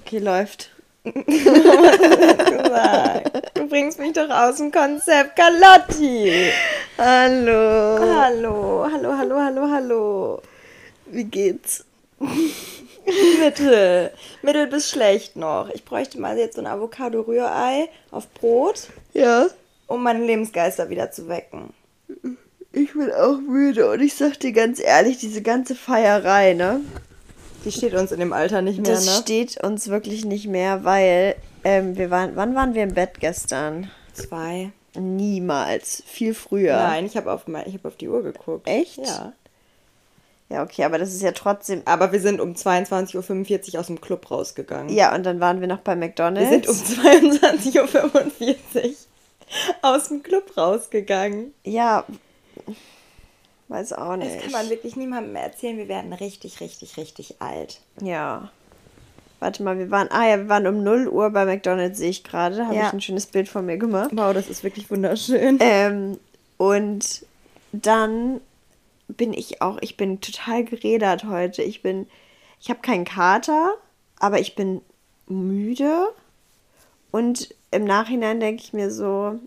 Okay, läuft. du bringst mich doch aus dem Konzept, Carlotti. Hallo. Hallo, hallo, hallo, hallo, hallo. Wie geht's? Mittel. Mittel bis schlecht noch. Ich bräuchte mal jetzt so ein Avocado-Rührei auf Brot. Ja. Um meine Lebensgeister wieder zu wecken. Ich bin auch müde und ich sag dir ganz ehrlich, diese ganze Feierei, ne? Die steht uns in dem Alter nicht mehr, das ne? Steht uns wirklich nicht mehr, weil ähm, wir waren, wann waren wir im Bett gestern? Zwei. Niemals. Viel früher. Nein, ich habe auf, hab auf die Uhr geguckt. Echt? Ja. Ja, okay, aber das ist ja trotzdem. Aber wir sind um 22.45 Uhr aus dem Club rausgegangen. Ja, und dann waren wir noch bei McDonalds. Wir sind um 22.45 Uhr aus dem Club rausgegangen. Ja, weiß auch nicht. Das kann man wirklich niemandem mehr erzählen. Wir werden richtig, richtig, richtig alt. Ja. Warte mal, wir waren, ah ja, wir waren um 0 Uhr bei McDonalds, sehe ich gerade. Da habe Ja. ich ein schönes Bild von mir gemacht. Wow, das ist wirklich wunderschön. Ähm, und dann bin ich auch, ich bin total gerädert heute. Ich bin, ich habe keinen Kater, aber ich bin müde. Und im Nachhinein denke ich mir so,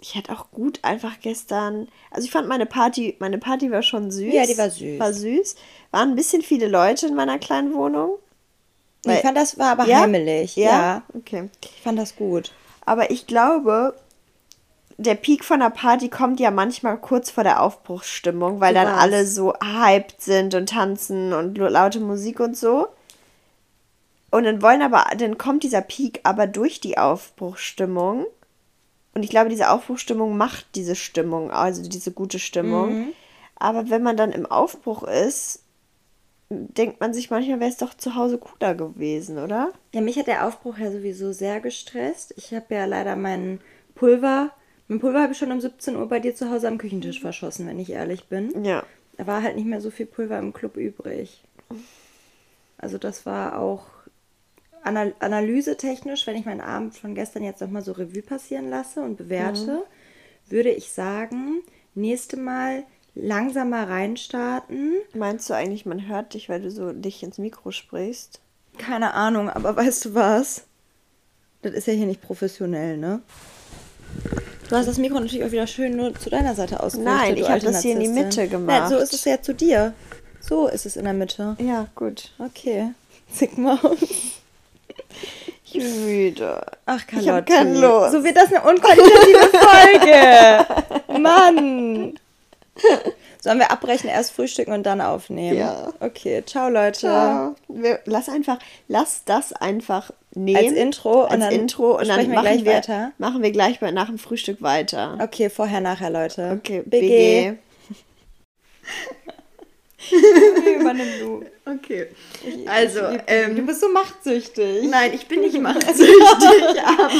ich hatte auch gut einfach gestern. Also ich fand meine Party, meine Party war schon süß. Ja, die war süß. War süß. Waren ein bisschen viele Leute in meiner kleinen Wohnung. ich fand, das war aber Ja? heimelig. Ja? Ja. Okay. Ich fand das gut. Aber ich glaube, der Peak von der Party kommt ja manchmal kurz vor der Aufbruchsstimmung, weil So dann war's. alle so hyped sind und tanzen und laute Musik und so. Und dann wollen aber, dann kommt dieser Peak aber durch die Aufbruchsstimmung. Und ich glaube, diese Aufbruchsstimmung macht diese Stimmung, also diese gute Stimmung. Mhm. Aber wenn man dann im Aufbruch ist, denkt man sich manchmal, wäre es doch zu Hause cooler gewesen, oder? Ja, mich hat der Aufbruch ja sowieso sehr gestresst. Ich habe ja leider meinen Pulver, mein Pulver habe ich schon um 17 Uhr bei dir zu Hause am Küchentisch verschossen, wenn ich ehrlich bin. Ja. Da war halt nicht mehr so viel Pulver im Club übrig. Also das war auch anal analysetechnisch, wenn ich meinen Abend von gestern jetzt nochmal so Revue passieren lasse und bewerte, würde ich sagen, nächste Mal langsamer reinstarten. Meinst du eigentlich, man hört dich, weil du so dich ins Mikro sprichst? Keine Ahnung, aber weißt du was? Das ist ja hier nicht professionell, ne? Du hast das Mikro natürlich auch wieder schön nur zu deiner Seite ausgerichtet. Nein, ich hab alte das hier in die. Mitte gemacht. Ja, so ist es ja zu dir. So ist es in der Mitte. Ja, gut. Okay. Sigmaus. Ich bin müde. Ach, Carlotti. Ich hab keine Lust. So wird das eine unqualitative Folge. Mann. Sollen wir abbrechen, erst frühstücken und dann aufnehmen? Ja. Okay, ciao Leute. Ja. Wir, lass einfach, lass das einfach nehmen. Als Intro und als dann Intro und dann wir machen gleich wir, weiter. machen wir gleich bei, nach dem Frühstück weiter. Okay, vorher, nachher, Leute. Okay, BG. BG. Übernimm du. Okay. Also, du ähm, bist so machtsüchtig. nein, ich bin nicht machtsüchtig, aber,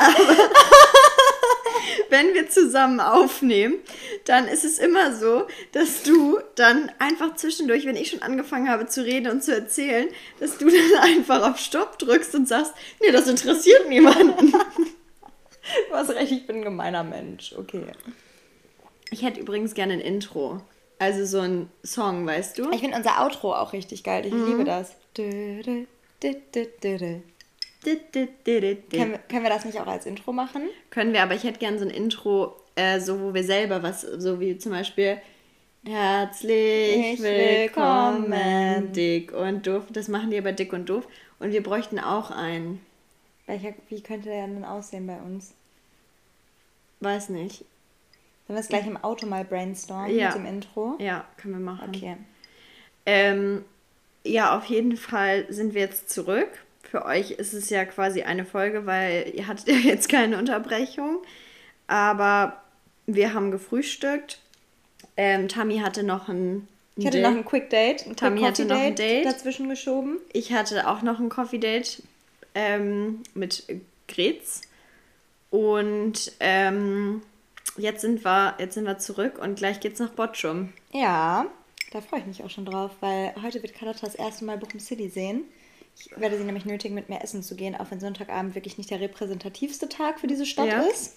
aber wenn wir zusammen aufnehmen, dann ist es immer so, dass du dann einfach zwischendurch, wenn ich schon angefangen habe zu reden und zu erzählen, dass du dann einfach auf Stopp drückst und sagst, nee, das interessiert niemanden. Du hast recht, ich bin ein gemeiner Mensch. Okay. Ich hätte übrigens gerne ein Intro. Also so ein Song, weißt du? Ich finde unser Outro auch richtig geil. Ich liebe das. Können wir, können wir das nicht auch als Intro machen? Können wir, aber ich hätte gerne so ein Intro, äh, so wo wir selber was, so wie zum Beispiel Herzlich Ich willkommen, willkommen. dick und doof. Das machen die aber dick und doof. Und wir bräuchten auch einen. Welcher, wie könnte der denn aussehen bei uns? Weiß nicht. Sollen wir es gleich im Auto mal brainstormen Ja. mit dem Intro? Ja, können wir machen. Okay. Ähm, ja, auf jeden Fall sind wir jetzt zurück. Für euch ist es ja quasi eine Folge, weil ihr hattet ja jetzt keine Unterbrechung. Aber wir haben gefrühstückt. Ähm, Tammy hatte noch ein. Ich hatte Date. noch ein Quick Date, ein Tammy Quick hatte noch ein Date. dazwischen geschoben. Ich hatte auch noch ein Coffee Date ähm, mit Gretz. Und ähm, jetzt, sind wir, jetzt sind wir zurück und gleich geht's nach Botschum. Ja, da freue ich mich auch schon drauf, weil heute wird Carlotta das erste Mal Bochum City sehen. Ich werde sie nämlich nötigen, mit mir essen zu gehen, auch wenn Sonntagabend wirklich nicht der repräsentativste Tag für diese Stadt Ja. ist.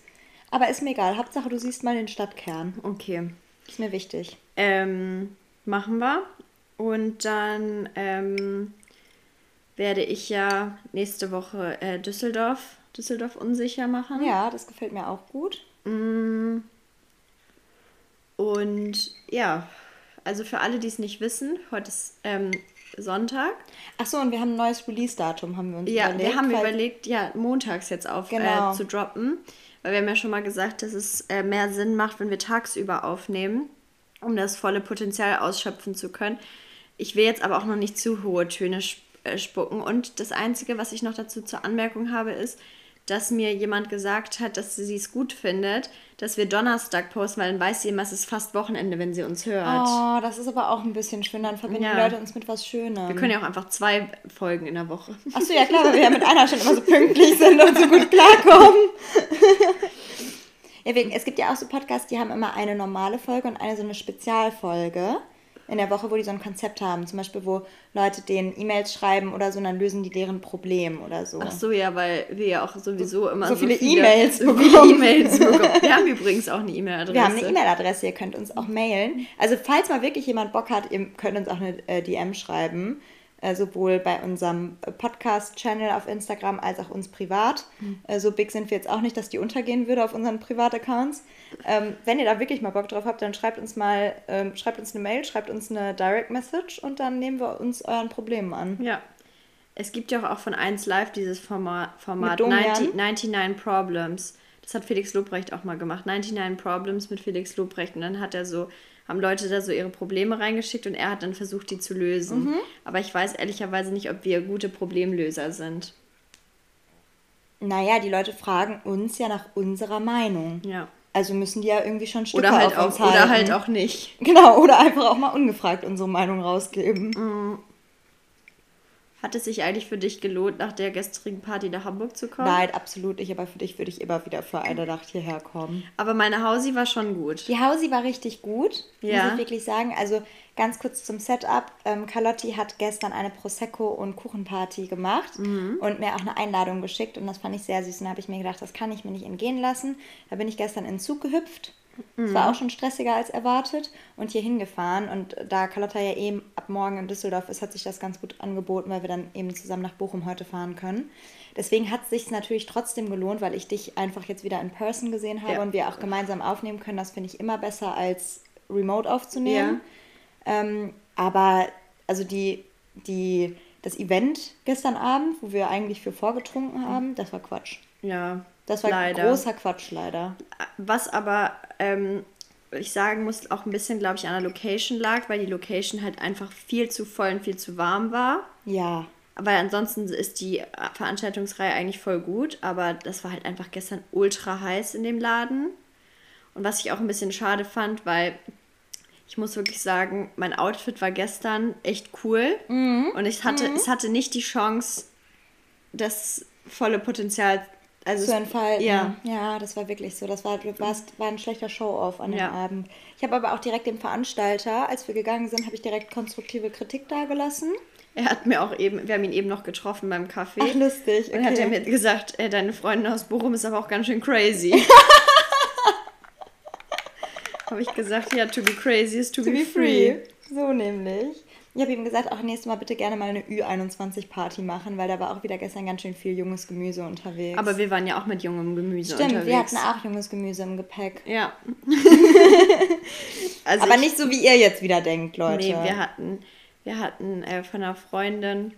Aber ist mir egal. Hauptsache, du siehst mal den Stadtkern. Okay. Ist mir wichtig. Ähm, machen wir. Und dann ähm, werde ich ja nächste Woche äh, Düsseldorf, Düsseldorf unsicher machen. Ja, das gefällt mir auch gut. Mm. Und ja, also für alle, die es nicht wissen, heute ist ähm, Sonntag. Ach so, und wir haben ein neues Release-Datum, haben wir uns Ja, überlegt. wir haben überlegt, ja, montags jetzt auf Genau. äh, zu droppen. Weil wir haben ja schon mal gesagt, dass es äh, mehr Sinn macht, wenn wir tagsüber aufnehmen, um das volle Potenzial ausschöpfen zu können. Ich will jetzt aber auch noch nicht zu hohe Töne sp äh, spucken. Und das Einzige, was ich noch dazu zur Anmerkung habe, ist, dass mir jemand gesagt hat, dass sie es gut findet, dass wir Donnerstag posten, weil dann weiß sie immer, es ist fast Wochenende, wenn sie uns hört. Oh, das ist aber auch ein bisschen schön. Dann verbinden Ja. die Leute uns mit was Schönem. Wir können ja auch einfach zwei Folgen in der Woche. Achso, ja klar, weil wir ja mit einer schon immer so pünktlich sind und so gut klarkommen. ja, wegen, es gibt ja auch so Podcasts, die haben immer eine normale Folge und eine so eine Spezialfolge in der Woche, wo die so ein Konzept haben. Zum Beispiel, wo Leute denen E-Mails schreiben oder so, und dann lösen die deren Problem oder so. Ach so, ja, weil wir ja auch sowieso immer So so, viele E-Mails so bekommen. E-Mails bekommen. Wir haben übrigens auch eine E-Mail-Adresse. Wir haben eine E-Mail-Adresse, ihr könnt uns auch mailen. Also falls mal wirklich jemand Bock hat, ihr könnt uns auch eine äh, DM schreiben. Äh, sowohl bei unserem Podcast-Channel auf Instagram als auch uns privat. Äh, so big sind wir jetzt auch nicht, dass die untergehen würde auf unseren Privataccounts. Ähm, wenn ihr da wirklich mal Bock drauf habt, dann schreibt uns mal, ähm, schreibt uns eine Mail, schreibt uns eine Direct Message und dann nehmen wir uns euren Problemen an. Ja. Es gibt ja auch von 1 Live dieses Format, Format Mit Domian? 90, 99 Problems. Das hat Felix Lobrecht auch mal gemacht. 99 Problems mit Felix Lobrecht. Und dann hat er so, haben Leute da so ihre Probleme reingeschickt und er hat dann versucht, die zu lösen. Mhm. Aber ich weiß ehrlicherweise nicht, ob wir gute Problemlöser sind. Naja, die Leute fragen uns ja nach unserer Meinung. Ja. Also müssen die ja irgendwie schon Stücke Oder halt, auf uns auch, oder halten. halt auch nicht. Genau, oder einfach auch mal ungefragt unsere Meinung rausgeben. Hat es sich eigentlich für dich gelohnt, nach der gestrigen Party nach Hamburg zu kommen? Nein, absolut nicht, aber für dich würde ich immer wieder für eine Nacht hierher kommen. Aber meine Hausi war schon gut. Die Hausi war richtig gut, Ja. muss ich wirklich sagen. Also ganz kurz zum Setup. Ähm, Carlotti hat gestern eine Prosecco- und Kuchenparty gemacht und mir auch eine Einladung geschickt und das fand ich sehr süß. Und da habe ich mir gedacht, das kann ich mir nicht entgehen lassen. Da bin ich gestern in den Zug gehüpft. Es war auch schon stressiger als erwartet und hier hingefahren. Und da Carlotta ja eben ab morgen in Düsseldorf ist, hat sich das ganz gut angeboten, weil wir dann eben zusammen nach Bochum heute fahren können. Deswegen hat es sich natürlich trotzdem gelohnt, weil ich dich einfach jetzt wieder in Person gesehen habe Ja. und wir auch gemeinsam aufnehmen können. Das finde ich immer besser als remote aufzunehmen. Ähm, aber also die, die, das Event gestern Abend, wo wir eigentlich für vorgetrunken haben, das war Quatsch. Ja. Das war leider. großer Quatsch leider. Was aber ähm, ich sagen muss, auch ein bisschen, glaube ich, an der Location lag, weil die Location halt einfach viel zu voll und viel zu warm war. Ja. Aber ansonsten ist die Veranstaltungsreihe eigentlich voll gut, aber das war halt einfach gestern ultra heiß in dem Laden. Und was ich auch ein bisschen schade fand, weil ich muss wirklich sagen, mein Outfit war gestern echt cool und ich hatte, es hatte nicht die Chance, das volle Potenzial also zu entfalten. Ja, ja, das war wirklich so. Das war, du warst, war ein schlechter Show-off an dem Ja. Abend. Ich habe aber auch direkt dem Veranstalter, als wir gegangen sind, habe ich direkt konstruktive Kritik dargelassen. er hat mir auch eben, wir haben ihn eben noch getroffen beim Kaffee. Ach, lustig. Und hat er okay. mir gesagt, äh, deine Freundin aus Bochum ist aber auch ganz schön crazy. Habe ich gesagt, ja, to be crazy is to, To be, be free. free. So nämlich. Ich habe ihm gesagt, auch nächstes Mal bitte gerne mal eine Ü21-Party machen, weil da war auch wieder gestern ganz schön viel junges Gemüse unterwegs. Aber wir waren ja auch mit jungem Gemüse Stimmt, unterwegs. wir hatten auch junges Gemüse im Gepäck. Ja. also Aber ich- nicht so, wie ihr jetzt wieder denkt, Leute. Nee, wir hatten, wir hatten äh, von einer Freundin,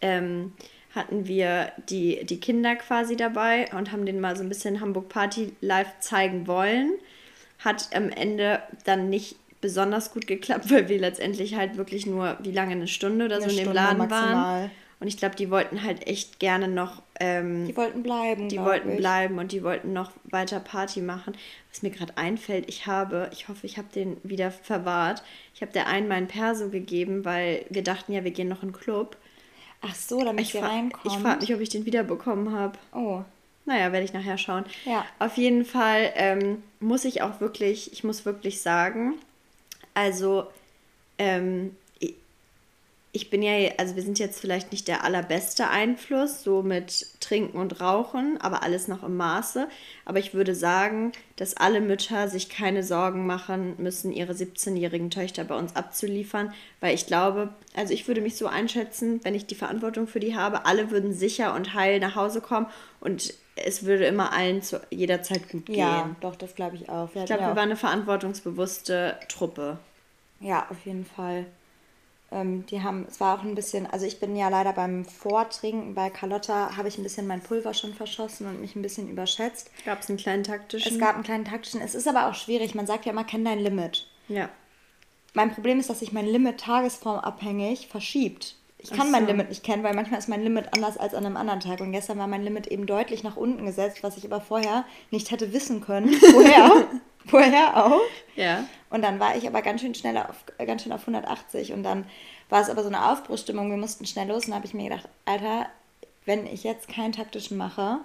ähm, hatten wir die, die Kinder quasi dabei und haben denen mal so ein bisschen Hamburg Party live zeigen wollen. Hat am Ende dann nicht besonders gut geklappt, weil wir letztendlich halt wirklich nur, wie lange, eine Stunde oder Eine so in dem Stunde Laden maximal. waren. Und ich glaube, die wollten halt echt gerne noch, ähm, Die wollten bleiben, die wollten ich. bleiben und die wollten noch weiter Party machen. Was mir gerade einfällt, ich habe, ich hoffe, ich habe den wieder verwahrt. Ich habe der einen meinen Perso gegeben, weil wir dachten ja, wir gehen noch in den Club. Ach so, damit Ich, ihr reinkommt. ich frage mich, ob ich den wiederbekommen habe. Oh, Naja, werde ich nachher schauen. Ja. Auf jeden Fall ähm, muss ich auch wirklich, ich muss wirklich sagen, also ähm, ich bin ja, also wir sind jetzt vielleicht nicht der allerbeste Einfluss, so mit Trinken und Rauchen, aber alles noch im Maße. Aber ich würde sagen, dass alle Mütter sich keine Sorgen machen müssen, ihre 17-jährigen Töchter bei uns abzuliefern, weil ich glaube, also ich würde mich so einschätzen, wenn ich die Verantwortung für die habe, alle würden sicher und heil nach Hause kommen und es würde immer allen zu jeder Zeit gut gehen. Ja, doch, das glaube ich auch. Ich glaube, wir waren eine verantwortungsbewusste Truppe. Ja, auf jeden Fall. Ähm, die haben, es war auch ein bisschen, also ich bin ja leider beim Vortrinken bei Carlotta, habe ich ein bisschen mein Pulver schon verschossen und mich ein bisschen überschätzt. Gab es einen kleinen taktischen? Es gab einen kleinen taktischen. Es ist aber auch schwierig. Man sagt ja immer, kenn dein Limit. Ja. Mein Problem ist, dass sich mein Limit tagesformabhängig verschiebt. Ich kann so. mein Limit nicht kennen, weil manchmal ist mein Limit anders als an einem anderen Tag. Und gestern war mein Limit eben deutlich nach unten gesetzt, was ich aber vorher nicht hätte wissen können. Woher? Woher auch? Ja. Und dann war ich aber ganz schön schnell auf, ganz schön auf 180 und dann war es aber so eine Aufbruchstimmung, wir mussten schnell los und habe ich mir gedacht, Alter, wenn ich jetzt keinen taktischen mache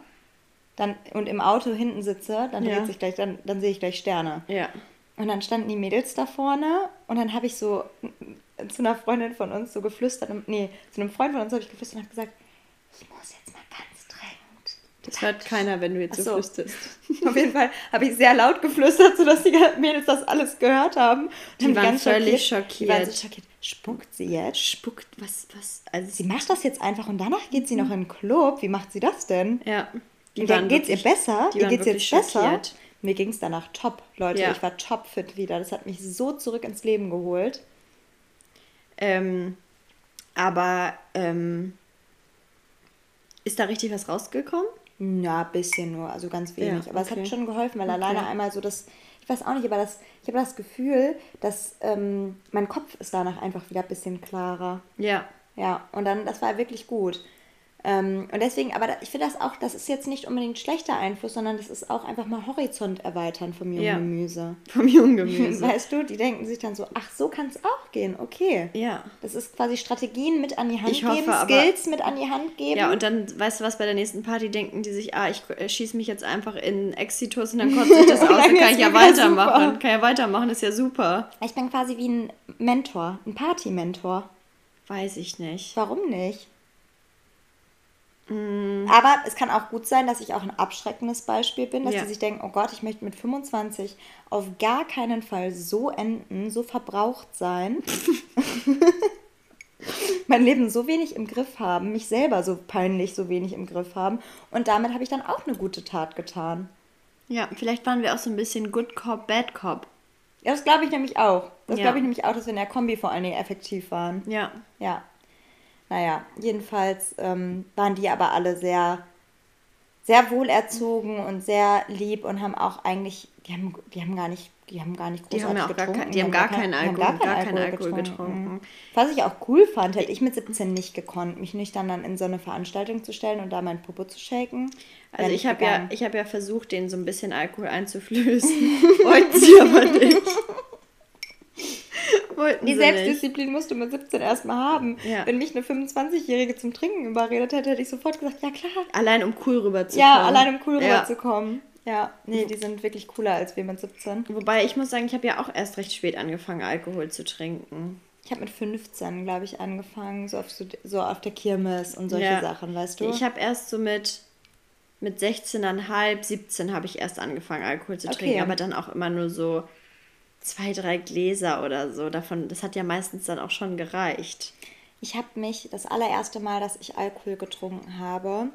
dann, und im Auto hinten sitze, dann, ja. sich gleich, dann, dann sehe ich gleich Sterne. Ja. Und dann standen die Mädels da vorne und dann habe ich so zu einer Freundin von uns so geflüstert, nee, zu einem Freund von uns habe ich geflüstert und habe gesagt, ich muss jetzt. Das hört keiner, wenn du jetzt so, so flüsterst. Auf jeden Fall habe ich sehr laut geflüstert, sodass die Mädels das alles gehört haben. Die, die waren ganz völlig schockiert. schockiert. Die waren so schockiert. Spuckt sie jetzt? Spuckt, was, was? Also sie macht das jetzt einfach und danach geht sie noch in den Club. Wie macht sie das denn? Ja. Die und geht es ihr besser? Die ihr geht's jetzt besser? Mir ging es danach top, Leute. Ja. Ich war topfit wieder. Das hat mich so zurück ins Leben geholt. Ähm, aber ähm, ist da richtig was rausgekommen? Na, ein bisschen nur, also ganz wenig. Ja, aber es hat schon geholfen, weil okay. alleine einmal so das, ich weiß auch nicht, aber das, ich habe das Gefühl, dass ähm, mein Kopf ist danach einfach wieder ein bisschen klarer. Ja. Ja, und dann, das war wirklich gut. Ähm, und deswegen, aber ich finde das auch, das ist jetzt nicht unbedingt schlechter Einfluss, sondern das ist auch einfach mal Horizont erweitern vom jungen ja. Gemüse. Vom jungen Gemüse. Weißt du, die denken sich dann so, ach, so kann es auch gehen, okay. Ja. Das ist quasi Strategien mit an die Hand ich geben, hoffe, Skills mit an die Hand geben. Ja, und dann, weißt du was, bei der nächsten Party denken die sich, ah, ich äh, schieße mich jetzt einfach in Exitus und dann kotze ich das aus, dann kann ich ja weitermachen. Super. Kann ja weitermachen, ist ja super. Ich bin quasi wie ein Mentor, ein Party-Mentor. Weiß ich nicht. Warum nicht? Mm. Aber es kann auch gut sein, dass ich auch ein abschreckendes Beispiel bin, dass ja. die sich denken, oh Gott, ich möchte mit 25 auf gar keinen Fall so enden, so verbraucht sein, mein Leben so wenig im Griff haben, mich selber so peinlich so wenig im Griff haben. Und damit habe ich dann auch eine gute Tat getan. Ja, vielleicht waren wir auch so ein bisschen Good Cop, Bad Cop. Ja, das glaube ich nämlich auch. Das ja. glaube ich nämlich auch, dass wir in der Kombi vor allen Dingen effektiv waren. Ja. Ja. Naja, jedenfalls ähm, waren die aber alle sehr, sehr wohlerzogen und sehr lieb und haben auch eigentlich, die haben, die haben gar nicht, die haben gar nicht großartig die haben getrunken. Gar, die, haben gar, keinen Alkohol, gar, keinen Alkohol, Alkohol getrunken. getrunken. Was ich auch cool fand, hätte ich mit 17 nicht gekonnt, mich nüchtern dann in so eine Veranstaltung zu stellen und da mein Popo zu shaken. Also ich habe ja, hab ja versucht, denen so ein bisschen Alkohol einzuflößen. Wollten sie aber nicht. Wollten die Selbstdisziplin nicht. musst du mit 17 erstmal haben. Ja. Wenn mich eine 25-Jährige zum Trinken überredet hätte, hätte ich sofort gesagt, ja klar. Allein um cool rüberzukommen. Ja, allein um cool ja. rüberzukommen. Ja, nee, die sind wirklich cooler als wir mit 17. Wobei ich muss sagen, ich habe ja auch erst recht spät angefangen, Alkohol zu trinken. Ich habe mit 15, glaube ich, angefangen, so auf, so, auf der Kirmes und solche ja. Sachen, weißt du? Ich habe erst so mit, mit 16,5, 17 habe ich erst angefangen, Alkohol zu trinken, aber dann auch immer nur so zwei, drei Gläser oder so davon. Das hat ja meistens dann auch schon gereicht. Ich habe mich das allererste Mal, dass ich Alkohol getrunken habe,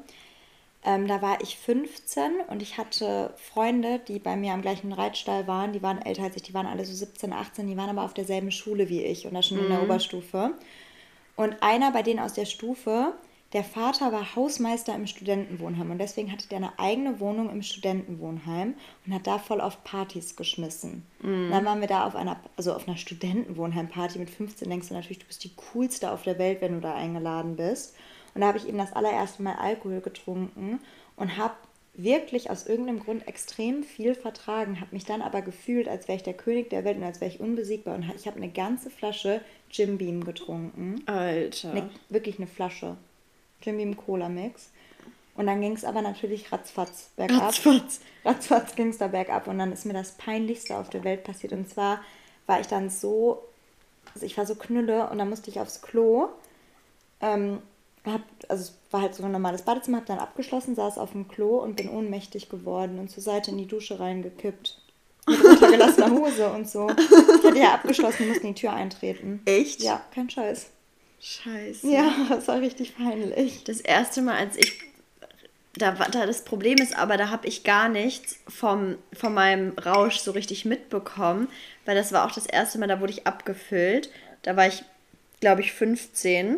ähm, da war ich 15 und ich hatte Freunde, die bei mir am gleichen Reitstall waren. Die waren älter als ich, die waren alle so 17, 18, die waren aber auf derselben Schule wie ich und da schon mhm. in der mhm. Oberstufe. Und einer bei denen aus der Stufe, der Vater war Hausmeister im Studentenwohnheim und deswegen hatte der eine eigene Wohnung im Studentenwohnheim und hat da voll auf Partys geschmissen. Mm. Dann waren wir da auf einer, also auf einer Studentenwohnheimparty mit 15, denkst du natürlich, du bist die coolste auf der Welt, wenn du da eingeladen bist. Und da habe ich eben das allererste Mal Alkohol getrunken und habe wirklich aus irgendeinem Grund extrem viel vertragen, habe mich dann aber gefühlt, als wäre ich der König der Welt und als wäre ich unbesiegbar und ich habe eine ganze Flasche Jim Beam getrunken. Alter. Ne, wirklich eine Flasche. Jim Beam Cola Mix. Und dann ging es aber natürlich ratzfatz bergab. Ratzfatz. Ratzfatz ging es da bergab. Und dann ist mir das Peinlichste auf der Welt passiert. Und zwar war ich dann so, also ich war so knülle und dann musste ich aufs Klo. Ähm, hab, also es war halt so ein normales Badezimmer, hab dann abgeschlossen, saß auf dem Klo und bin ohnmächtig geworden und zur Seite in die Dusche reingekippt. Mit runtergelassener Hose und so. Ich hatte ja abgeschlossen, wir mussten die Tür eintreten. Echt? Ja, kein Scheiß. Scheiße. Ja, das war richtig peinlich. Das erste Mal, als ich. Da, war- da das Problem ist aber, da habe ich gar nichts vom, von meinem Rausch so richtig mitbekommen, weil das war auch das erste Mal, da wurde ich abgefüllt. Da war ich, glaube ich, 15.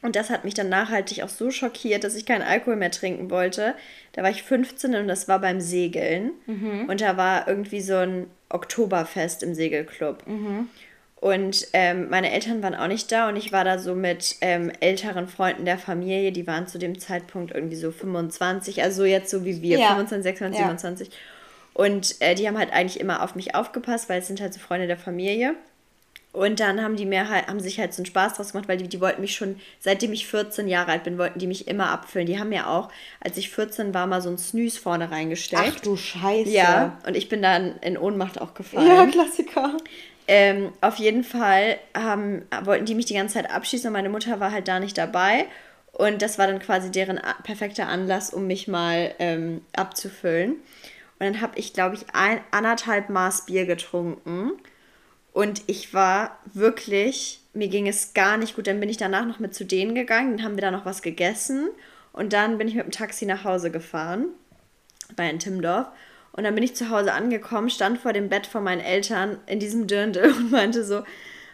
Und das hat mich dann nachhaltig auch so schockiert, dass ich keinen Alkohol mehr trinken wollte. Da war ich 15 und das war beim Segeln. Und da war irgendwie so ein Oktoberfest im Segelclub. Und ähm, meine Eltern waren auch nicht da und ich war da so mit ähm, älteren Freunden der Familie, die waren zu dem Zeitpunkt irgendwie so 25, also jetzt so wie wir, Ja. 25, 26, Ja. 27. Und äh, die haben halt eigentlich immer auf mich aufgepasst, weil es sind halt so Freunde der Familie. Und dann haben die mir halt, haben sich halt so einen Spaß draus gemacht, weil die, die wollten mich schon, seitdem ich 14 Jahre alt bin, wollten die mich immer abfüllen. Die haben mir auch, als ich 14 war, mal so ein Snooze vorne reingestellt. Ach du Scheiße. Ja, und ich bin dann in Ohnmacht auch gefallen. Ja, Klassiker. Ähm, auf jeden Fall haben, wollten die mich die ganze Zeit abschießen und meine Mutter war halt da nicht dabei. Und das war dann quasi deren perfekter Anlass, um mich mal ähm, abzufüllen. Und dann habe ich, glaube ich, ein, anderthalb Maß Bier getrunken. Und ich war wirklich, mir ging es gar nicht gut. Dann bin ich danach noch mit zu denen gegangen, dann haben wir da noch was gegessen. Und dann bin ich mit dem Taxi nach Hause gefahren, bei in Timmendorf. Und dann bin ich zu Hause angekommen, stand vor dem Bett von meinen Eltern in diesem Dirndl und meinte so,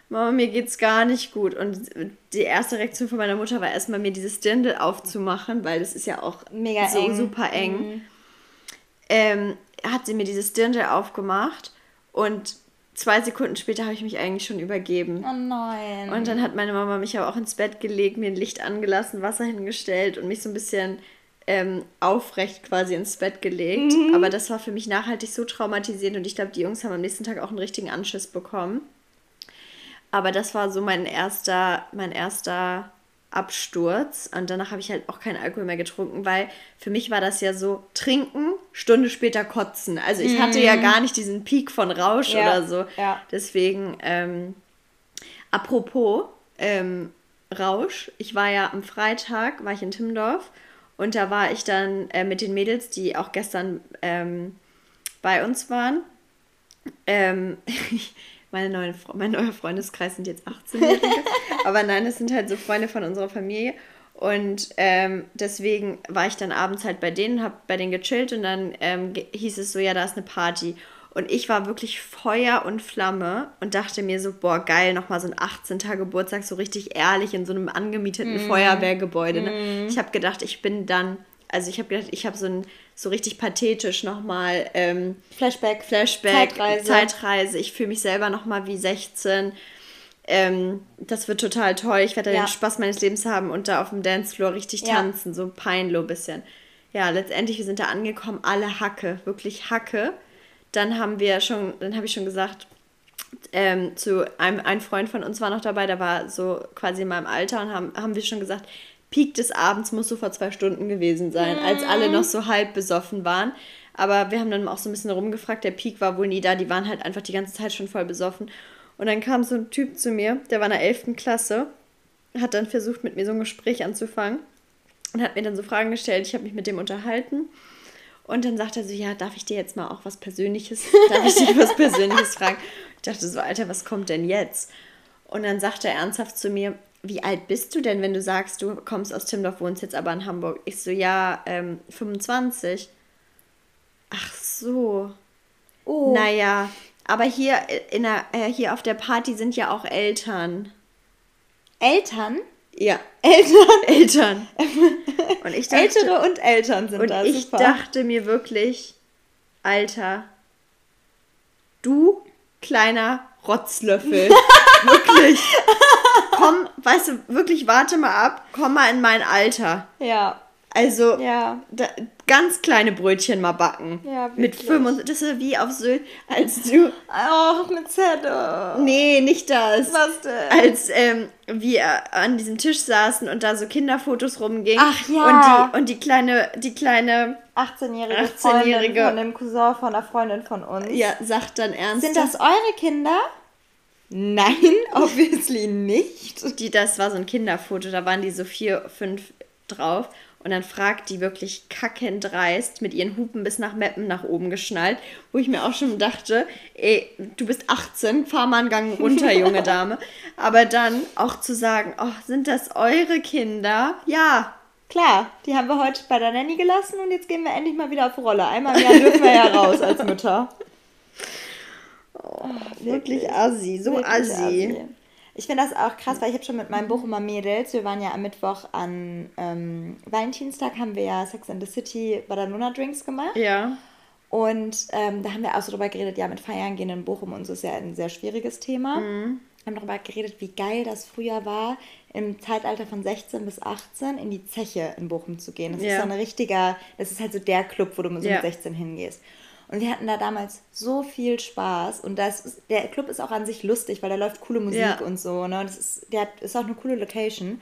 Mama, mir geht's gar nicht gut. Und die erste Reaktion von meiner Mutter war erstmal, mir dieses Dirndl aufzumachen, weil das ist ja auch Mega so eng. super eng. Ähm, hat sie mir dieses Dirndl aufgemacht und zwei Sekunden später habe ich mich eigentlich schon übergeben. Oh nein. Und dann hat meine Mama mich aber auch ins Bett gelegt, mir ein Licht angelassen, Wasser hingestellt und mich so ein bisschen ähm, aufrecht quasi ins Bett gelegt. Aber das war für mich nachhaltig so traumatisierend und ich glaube, die Jungs haben am nächsten Tag auch einen richtigen Anschiss bekommen. Aber das war so mein erster, mein erster Absturz. Und danach habe ich halt auch keinen Alkohol mehr getrunken, weil für mich war das ja so trinken, Stunde später kotzen. Also ich hatte ja gar nicht diesen Peak von Rausch Ja, oder so. ja. Deswegen, ähm, apropos ähm, Rausch, ich war ja am Freitag, war ich in Timmendorf und da war ich dann äh, mit den Mädels, die auch gestern ähm, bei uns waren. Ähm, meine neuen, mein neuer Freundeskreis sind jetzt 18-Jährige, aber nein, das sind halt so Freunde von unserer Familie. Und ähm, deswegen war ich dann abends halt bei denen, hab bei denen gechillt und dann ähm, hieß es so, ja, da ist eine Party. Und ich war wirklich Feuer und Flamme und dachte mir so, boah, geil, nochmal so ein 18. Geburtstag, so richtig ehrlich in so einem angemieteten Feuerwehrgebäude. Ne? Ich habe gedacht, ich bin dann, also ich habe gedacht, ich habe so ein, so richtig pathetisch nochmal ähm, Flashback. Flashback, Zeitreise. Zeitreise. Ich fühle mich selber nochmal wie 16. Ähm, das wird total toll. Ich werde Ja. den Spaß meines Lebens haben und da auf dem Dancefloor richtig Ja. tanzen, so peinlo bisschen. Ja, letztendlich, wir sind da angekommen, alle Hacke, wirklich Hacke. Dann haben wir schon, dann habe ich schon gesagt, ähm, zu einem ein Freund von uns war noch dabei, der war so quasi in meinem Alter und haben, haben wir schon gesagt, Peak des Abends muss so vor zwei Stunden gewesen sein, als alle noch so halb besoffen waren. Aber wir haben dann auch so ein bisschen rumgefragt, der Peak war wohl nie da, die waren halt einfach die ganze Zeit schon voll besoffen. Und dann kam so ein Typ zu mir, der war in der 11. Klasse, hat dann versucht, mit mir so ein Gespräch anzufangen und hat mir dann so Fragen gestellt. Ich habe mich mit dem unterhalten. Und dann sagt er so, ja, darf ich dir jetzt mal auch was Persönliches, darf ich dich was Persönliches fragen? Ich dachte so, Alter, was kommt denn jetzt? Und dann sagt er ernsthaft zu mir, wie alt bist du denn, wenn du sagst, du kommst aus Timmendorf, wohnst jetzt aber in Hamburg? Ich so, ja, ähm, 25. Ach so. Oh. Naja, aber hier, in der, äh, hier auf der Party sind ja auch Eltern. Eltern? Ja, Eltern? Eltern. Und ich dachte, Ältere und Eltern sind und da. ich Super. dachte mir wirklich, Alter, du kleiner Rotzlöffel, wirklich. Komm, weißt du, wirklich, warte mal ab, komm mal in mein Alter. Ja. Also, Ja. da, ganz kleine Brötchen mal backen. Ja, Mit wirklich. 25, das ist wie auf Sylt, als du, Oh, mit Zettel. nee, nicht das. Was denn? Als ähm, wir an diesem Tisch saßen und da so Kinderfotos rumgingen. Ach ja. Und die, und die kleine, die kleine 18-jährige 18-jährige. Freundin von dem Cousin von einer Freundin von uns. Ja, sagt dann ernsthaft. Sind das eure Kinder? Nein, obviously nicht. Die, das war so ein Kinderfoto, da waren die so vier, fünf drauf. Und dann fragt die wirklich kackendreist mit ihren Hupen bis nach Meppen nach oben geschnallt, wo ich mir auch schon dachte, ey, du bist 18, fahr mal einen Gang runter, junge Dame. Aber dann auch zu sagen, oh, sind das eure Kinder? Ja, Klar, die haben wir heute bei der Nanny gelassen und jetzt gehen wir endlich mal wieder auf Rolle. Einmal im Jahr dürfen wir ja raus als Mütter. Oh, wirklich assi, so wirklich assi. assi. Ich finde das auch krass, weil ich habe schon mit meinem Bochumer Mädels, wir waren ja am Mittwoch an ähm, Valentinstag, haben wir ja Sex in the City Badalona Drinks gemacht. Ja. Und ähm, da haben wir auch so drüber geredet, ja, mit Feiern gehen in Bochum und so ist ja ein sehr schwieriges Thema. Mhm. Wir haben darüber geredet, wie geil das früher war, im Zeitalter von 16 bis 18 in die Zeche in Bochum zu gehen. Das ja. ist so ein richtiger, das ist halt so der Club, wo du so ja. mit 16 hingehst. Und wir hatten da damals so viel Spaß. Und das der Club ist auch an sich lustig, weil da läuft coole Musik ja. und so. Ne? Das ist, der hat, ist auch eine coole Location.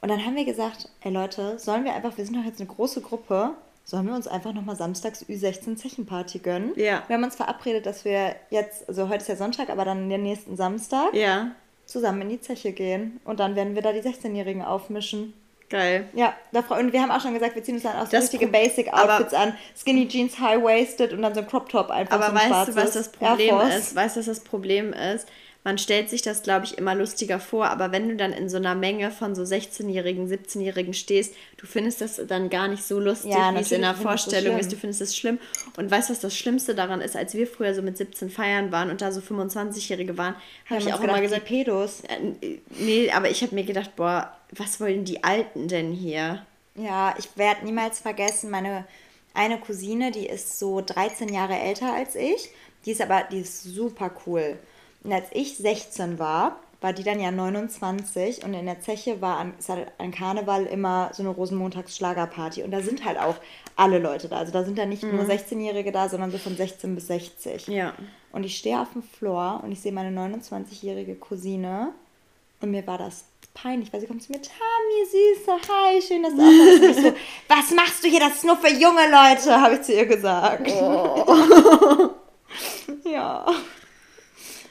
Und dann haben wir gesagt, ey Leute, sollen wir einfach, wir sind doch jetzt eine große Gruppe, sollen wir uns einfach nochmal samstags Ü16 Zechenparty gönnen? Ja. Wir haben uns verabredet, dass wir jetzt, also heute ist ja Sonntag, aber dann den nächsten Samstag ja. zusammen in die Zeche gehen. Und dann werden wir da die 16-Jährigen aufmischen. Geil. Ja, da und wir haben auch schon gesagt, wir ziehen uns dann auch so das richtige Basic-Outfits an. Skinny Jeans, High-Waisted und dann so ein Crop-Top einfach Aber so weißt du, was das Problem ist? Weißt du, was das Problem ist? Man stellt sich das, glaube ich, immer lustiger vor, aber wenn du dann in so einer Menge von so 16-Jährigen, 17-Jährigen stehst, du findest das dann gar nicht so lustig, ja, wie es in der Vorstellung ist. Du findest es schlimm. Und weißt du, was das Schlimmste daran ist, als wir früher so mit 17 feiern waren und da so 25-Jährige waren, habe ich auch gedacht, immer gesagt, Pedos. Äh, nee, aber ich habe mir gedacht, boah, was wollen die Alten denn hier? Ja, ich werde niemals vergessen, meine eine Cousine, die ist so 13 Jahre älter als ich. Die ist aber, die ist super cool. Und als ich 16 war, war die dann ja 29 und in der Zeche war an, an Karneval immer so eine Rosenmontagsschlagerparty und da sind halt auch alle Leute da. Also da sind da nicht mhm. nur 16-Jährige da, sondern so von 16 bis 60. Ja. Und ich stehe auf dem Floor und ich sehe meine 29-jährige Cousine und mir war das peinlich, weil sie kommt zu mir, Tami, Süße, hi, schön, dass du auch so, was machst du hier, das ist nur für junge Leute, habe ich zu ihr gesagt. Oh. ja.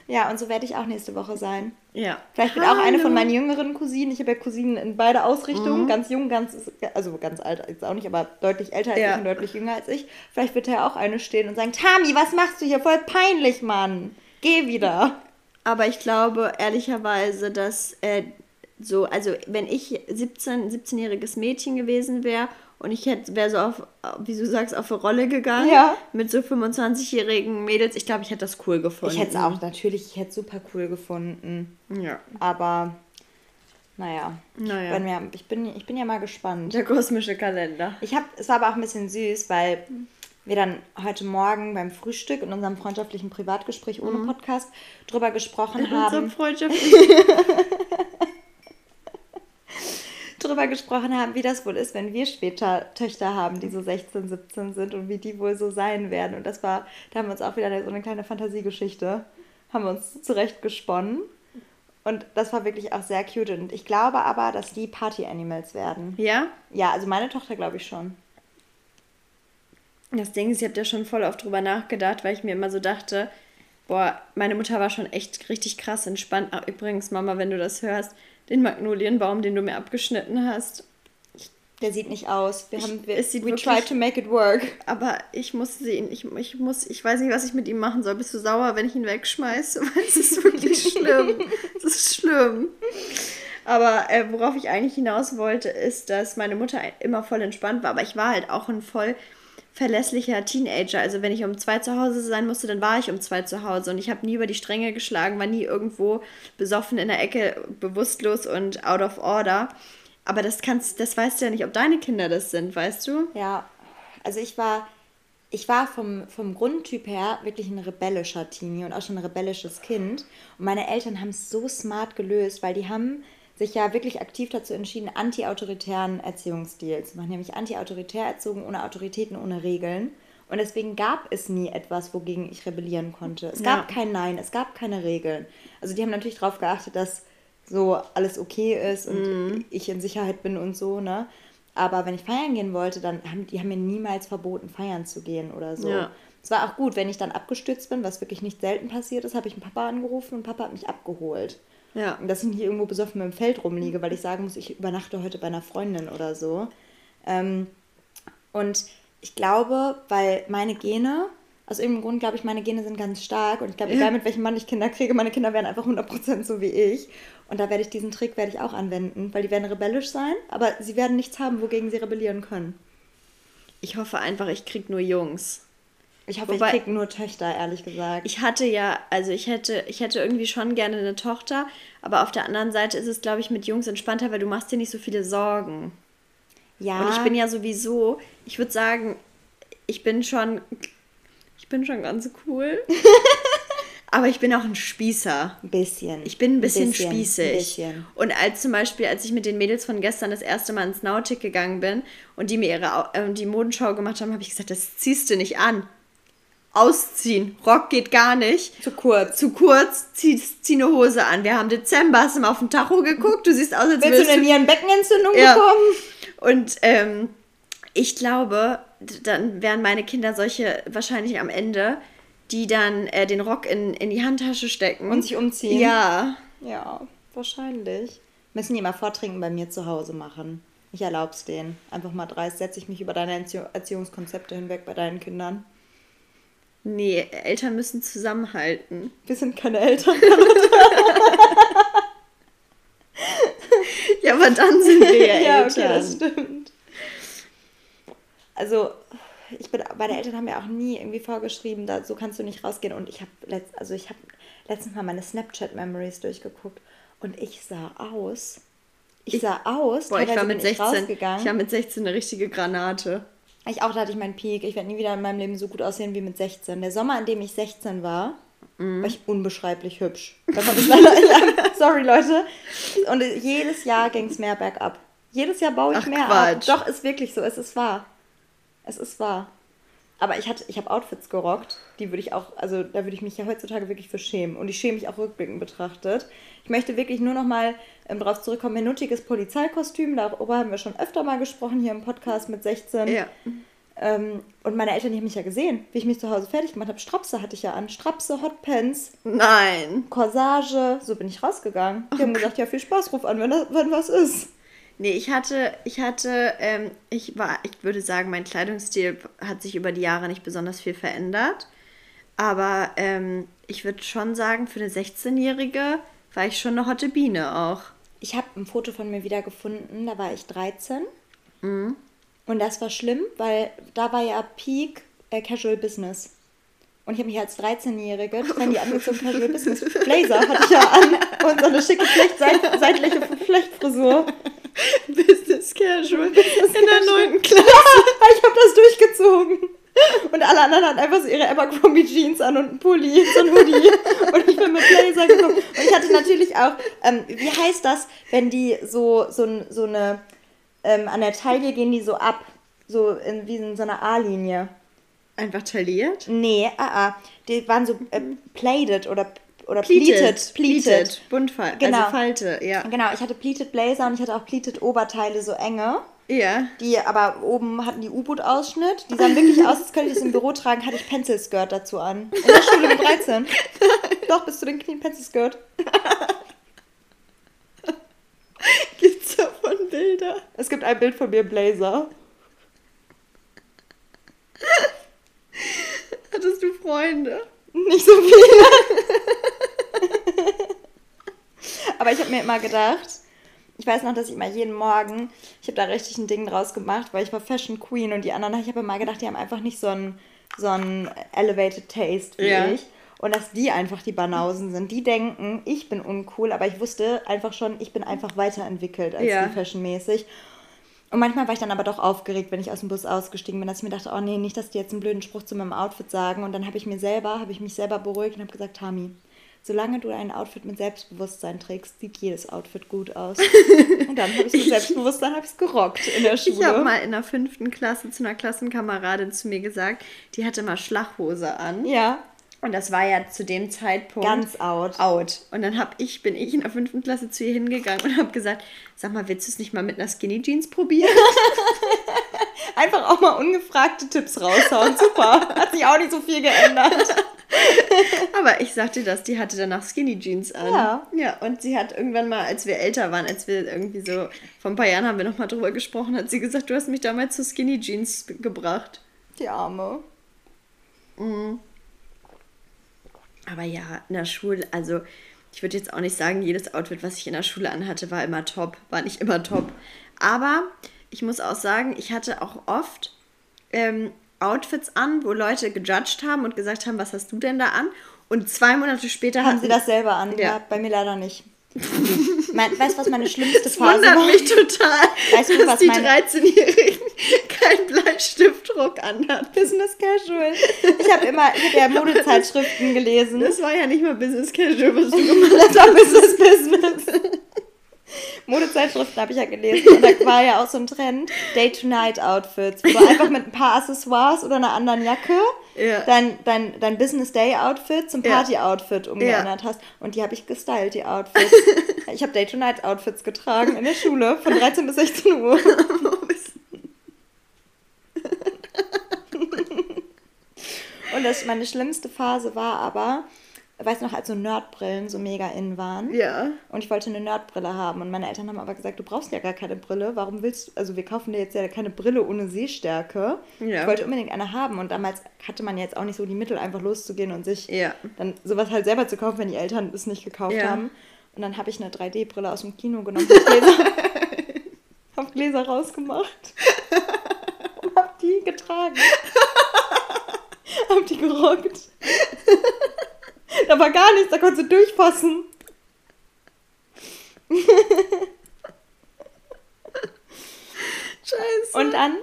Ja, und so werde ich auch nächste Woche sein. Ja. Vielleicht wird auch eine von meinen jüngeren Cousinen. Ich habe ja Cousinen in beide Ausrichtungen. Mhm. Ganz jung, ganz, also ganz alt jetzt auch nicht, aber deutlich älter als ja. ich und deutlich jünger als ich. Vielleicht wird da ja auch eine stehen und sagen, Tami, was machst du hier? Voll peinlich, Mann. Geh wieder. Aber ich glaube ehrlicherweise, dass äh, so, also wenn ich 17, 17-jähriges Mädchen gewesen wäre und ich wäre so auf, wie du sagst, auf eine Rolle gegangen. Ja. Mit so 25-jährigen Mädels. Ich glaube, ich hätte das cool gefunden. Ich hätte es auch, natürlich, ich hätte es super cool gefunden. Ja. Aber, naja. naja. Ich, bin ja, ich, bin, ich bin ja mal gespannt. Der kosmische Kalender. Ich hab, es war aber auch ein bisschen süß, weil wir dann heute Morgen beim Frühstück in unserem freundschaftlichen Privatgespräch ohne mhm. Podcast drüber gesprochen in haben. Unserem freundschaftlichen drüber gesprochen haben, wie das wohl ist, wenn wir später Töchter haben, die so 16, 17 sind und wie die wohl so sein werden. Und das war, da haben wir uns auch wieder so eine kleine Fantasiegeschichte, haben wir uns zurecht gesponnen. Und das war wirklich auch sehr cute. Und ich glaube aber, dass die Party Animals werden. Ja? Ja, also meine Tochter glaube ich schon. Das Ding ist, ich habe da schon voll oft drüber nachgedacht, weil ich mir immer so dachte, boah, meine Mutter war schon echt richtig krass entspannt. Ach, übrigens, Mama, wenn du das hörst, den Magnolienbaum, den du mir abgeschnitten hast. Der sieht nicht aus. Wir haben, wir, es sieht we wirklich, try to make it work. Aber ich muss sehen, ich, ich muss, ich weiß nicht, was ich mit ihm machen soll. Bist du sauer, wenn ich ihn wegschmeiße? Weil es ist wirklich schlimm. Es ist schlimm. Aber äh, worauf ich eigentlich hinaus wollte, ist, dass meine Mutter immer voll entspannt war. Aber ich war halt auch ein voll verlässlicher Teenager. Also wenn ich um zwei zu Hause sein musste, dann war ich um zwei zu Hause und ich habe nie über die Stränge geschlagen, war nie irgendwo besoffen in der Ecke, bewusstlos und out of order. Aber das kannst, das weißt du ja nicht, ob deine Kinder das sind, weißt du? Ja, also ich war, ich war vom, vom Grundtyp her wirklich ein rebellischer Teenie und auch schon ein rebellisches Kind. Und meine Eltern haben es so smart gelöst, weil die haben sich ja wirklich aktiv dazu entschieden, anti-autoritären Erziehungsstil zu machen, nämlich anti-autoritär erzogen, ohne Autoritäten, ohne Regeln. Und deswegen gab es nie etwas, wogegen ich rebellieren konnte. Es gab kein Nein, es gab keine Regeln. Also die haben natürlich darauf geachtet, dass so alles okay ist und mm. ich in Sicherheit bin und so, ne? Aber wenn ich feiern gehen wollte, dann haben die haben mir niemals verboten, feiern zu gehen oder so. Ja. Es war auch gut, wenn ich dann abgestürzt bin, was wirklich nicht selten passiert ist, habe ich einen Papa angerufen und Papa hat mich abgeholt. Ja. Und dass ich nicht irgendwo besoffen im Feld rumliege, weil ich sagen muss, ich übernachte heute bei einer Freundin oder so. Ähm, und ich glaube, weil meine Gene, aus irgendeinem Grund glaube ich, meine Gene sind ganz stark und ich glaube, egal mit welchem Mann ich Kinder kriege, meine Kinder werden einfach 100% so wie ich. Und da werde ich diesen Trick werde ich auch anwenden, weil die werden rebellisch sein, aber sie werden nichts haben, wogegen sie rebellieren können. Ich hoffe einfach, ich krieg nur Jungs. Ich hoffe, Wobei- ich kriege nur Töchter, ehrlich gesagt. Ich hatte ja, also ich hätte, ich hätte irgendwie schon gerne eine Tochter, aber auf der anderen Seite ist es, glaube ich, mit Jungs entspannter, weil du machst dir nicht so viele Sorgen. ja, Und ich bin ja sowieso, ich würde sagen, ich bin schon, ich bin schon ganz cool. aber ich bin auch ein Spießer. ein bisschen. Ich bin ein bisschen, bisschen, spießig. Ein bisschen. Und als zum Beispiel, als ich mit den Mädels von gestern das erste Mal ins Nautic gegangen bin und die mir ihre äh, die Modenschau gemacht haben, habe ich gesagt, das ziehst du nicht an. Ausziehen. Rock geht gar nicht. Zu kurz. Zu kurz, zieh, zieh eine Hose an. Wir haben Dezember, hast du mal auf den Tacho geguckt? Du siehst aus, als Willst du eine Nierenbeckenentzündung Ja. bekommen? Und ähm, ich glaube, dann wären meine Kinder solche wahrscheinlich am Ende, die dann äh, den Rock in, in die Handtasche stecken. Und sich umziehen? Ja. Ja, wahrscheinlich. Müssen die mal Vortrinken bei mir zu Hause machen. Ich erlaub's denen. Einfach mal dreist, setze ich mich über deine Erzie Erziehungskonzepte hinweg bei deinen Kindern. Nee, Eltern müssen zusammenhalten. Wir sind keine Eltern. Ja, aber dann sind wir ja, ja, Eltern. okay, das stimmt. Also, ich bin, meine Eltern haben mir auch nie irgendwie vorgeschrieben, da, so kannst du nicht rausgehen. Und ich habe letzt, also ich hab letztens mal meine Snapchat-Memories durchgeguckt und ich sah aus. Ich sah aus. Boah, ich war mit bin 16, rausgegangen. ich war mit 16 eine richtige Granate. Ich auch, da hatte ich meinen Peak. Ich werde nie wieder in meinem Leben so gut aussehen wie mit 16. Der Sommer, in dem ich 16 war, Mhm. war ich unbeschreiblich hübsch. Sorry, Leute. Und jedes Jahr ging es mehr bergab. Jedes Jahr baue ich Ach, mehr Quatsch. ab. Doch, ist wirklich so. Es ist wahr. Es ist wahr. Aber ich, hatte, ich habe Outfits gerockt, die würde ich auch, also da würde ich mich ja heutzutage wirklich für schämen. Und ich schäme mich auch rückblickend betrachtet. Ich möchte wirklich nur noch mal ähm, darauf zurückkommen, mein nuttiges Polizeikostüm, darüber haben wir schon öfter mal gesprochen hier im Podcast mit 16. Ja. Ähm, und meine Eltern, die haben mich ja gesehen, wie ich mich zu Hause fertig gemacht habe. Strapse hatte ich ja an. Strapse, Hotpants, Nein. Corsage. So bin ich rausgegangen. Die haben gesagt, ja, viel Spaß, ruf an, wenn, das, wenn was ist. Nee, ich hatte, ich hatte, ähm, ich war, ich würde sagen, mein Kleidungsstil hat sich über die Jahre nicht besonders viel verändert. Aber ähm, ich würde schon sagen, für eine 16-Jährige war ich schon eine hotte Biene auch. Ich habe ein Foto von mir wieder gefunden, da war ich 13. Mhm. Und das war schlimm, weil da war ja Peak äh, Casual Business. Und ich habe mich als 13-Jährige, trendy angezogen, Casual Business Blazer hatte ich ja an und so eine schicke Flecht, seit, seitliche Flechtfrisur. Business Casual in der 9. Klasse. ich habe das durchgezogen. Und alle anderen hatten einfach so ihre Abercrombie Jeans an und einen Pulli, so ein Hoodie. Und ich bin mit Blazer gekommen. Und ich hatte natürlich auch, ähm, wie heißt das, wenn die so, so, so eine, ähm, an der Taille gehen die so ab, so in, wie in so einer A-Linie. Einfach tailliert? Nee, ah, ah. Die waren so äh, plated oder, oder Pleated. pleated. Pleated. Buntfal Genau. Also Falte, ja. Genau, ich hatte pleated Blazer und ich hatte auch pleated Oberteile, so enge. Ja. Die aber oben hatten die U-Boot-Ausschnitt. Die sahen wirklich aus, als könnte ich das im Büro tragen, hatte ich Pencil Skirt dazu an. In der Schule mit 13. Doch, bis zu den Knien Pencil Skirt. Gibt's davon Bilder? Es gibt ein Bild von mir im Blazer. Freunde? Nicht so viele. Aber ich habe mir immer gedacht, ich weiß noch, dass ich immer jeden Morgen, ich habe da richtig ein Ding draus gemacht, weil ich war Fashion Queen und die anderen, ich habe immer gedacht, die haben einfach nicht so einen so einen elevated Taste wie Ja. ich. Und dass die einfach die Banausen sind. Die denken, ich bin uncool, aber ich wusste einfach schon, ich bin einfach weiterentwickelt als Ja. die fashionmäßig. Und manchmal war ich dann aber doch aufgeregt, wenn ich aus dem Bus ausgestiegen bin, dass ich mir dachte, oh nee, nicht, dass die jetzt einen blöden Spruch zu meinem Outfit sagen. Und dann habe ich mir selber, habe ich mich selber beruhigt und habe gesagt, Tami, solange du ein Outfit mit Selbstbewusstsein trägst, sieht jedes Outfit gut aus. und dann habe ich mit Selbstbewusstsein habe ich gerockt in der Schule. Ich habe mal in der fünften Klasse zu einer Klassenkameradin zu mir gesagt, die hatte mal Schlachhose an. ja, Und das war ja zu dem Zeitpunkt Ganz out. out. Und dann hab ich, bin ich in der fünften Klasse zu ihr hingegangen und habe gesagt, sag mal, willst du es nicht mal mit einer Skinny Jeans probieren? Einfach auch mal ungefragte Tipps raushauen. Super. Hat sich auch nicht so viel geändert. Aber ich sagte das, die hatte danach Skinny Jeans an. Ja. Ja, und sie hat irgendwann mal, als wir älter waren, als wir irgendwie so, vor ein paar Jahren haben wir nochmal drüber gesprochen, hat sie gesagt, du hast mich damals zu Skinny Jeans gebracht. Die Arme. Aber ja, in der Schule, also ich würde jetzt auch nicht sagen, jedes Outfit, was ich in der Schule anhatte, war immer top, war nicht immer top. Aber ich muss auch sagen, ich hatte auch oft ähm, Outfits an, wo Leute gejudged haben und gesagt haben, was hast du denn da an? Und zwei Monate später Haben sie das selber an? Ja. Bei mir leider nicht. mein, weißt du, was meine schlimmste Das Phase wundert war? mich total, Weißt du, dass was die meine- 13-Jährigen keinen Bleistiftdruck anhatten. Business Casual. Ich habe immer ich hab ja Modezeitschriften gelesen. Das war ja nicht mal Business Casual, was du gemacht hast. Business Business. Modezeitschriften habe ich ja gelesen und da war ja auch so ein Trend, Day-to-Night-Outfits, wo du einfach mit ein paar Accessoires oder einer anderen Jacke Ja. dein, dein, dein Business-Day-Outfit zum Ja. Party-Outfit umgeändert hast. Und die habe ich gestylt, die Outfits. ich habe Day-to-Night-Outfits getragen in der Schule von 13 bis 16 Uhr. Und das, meine schlimmste Phase war aber, weißt du noch, als so Nerdbrillen so mega in waren. ja. Und ich wollte eine Nerdbrille haben. Und meine Eltern haben aber gesagt, du brauchst ja gar keine Brille. Warum willst du, also wir kaufen dir jetzt ja keine Brille ohne Sehstärke. Ja. Ich wollte unbedingt eine haben. Und damals hatte man jetzt auch nicht so die Mittel, einfach loszugehen und sich Ja. dann sowas halt selber zu kaufen, wenn die Eltern es nicht gekauft Ja. haben. Und dann habe ich eine 3D-Brille aus dem Kino genommen, hab Gläser, hab Gläser rausgemacht und hab die getragen. hab die gerockt. da war gar nichts, da konntest du durchfassen. Scheiße. Und dann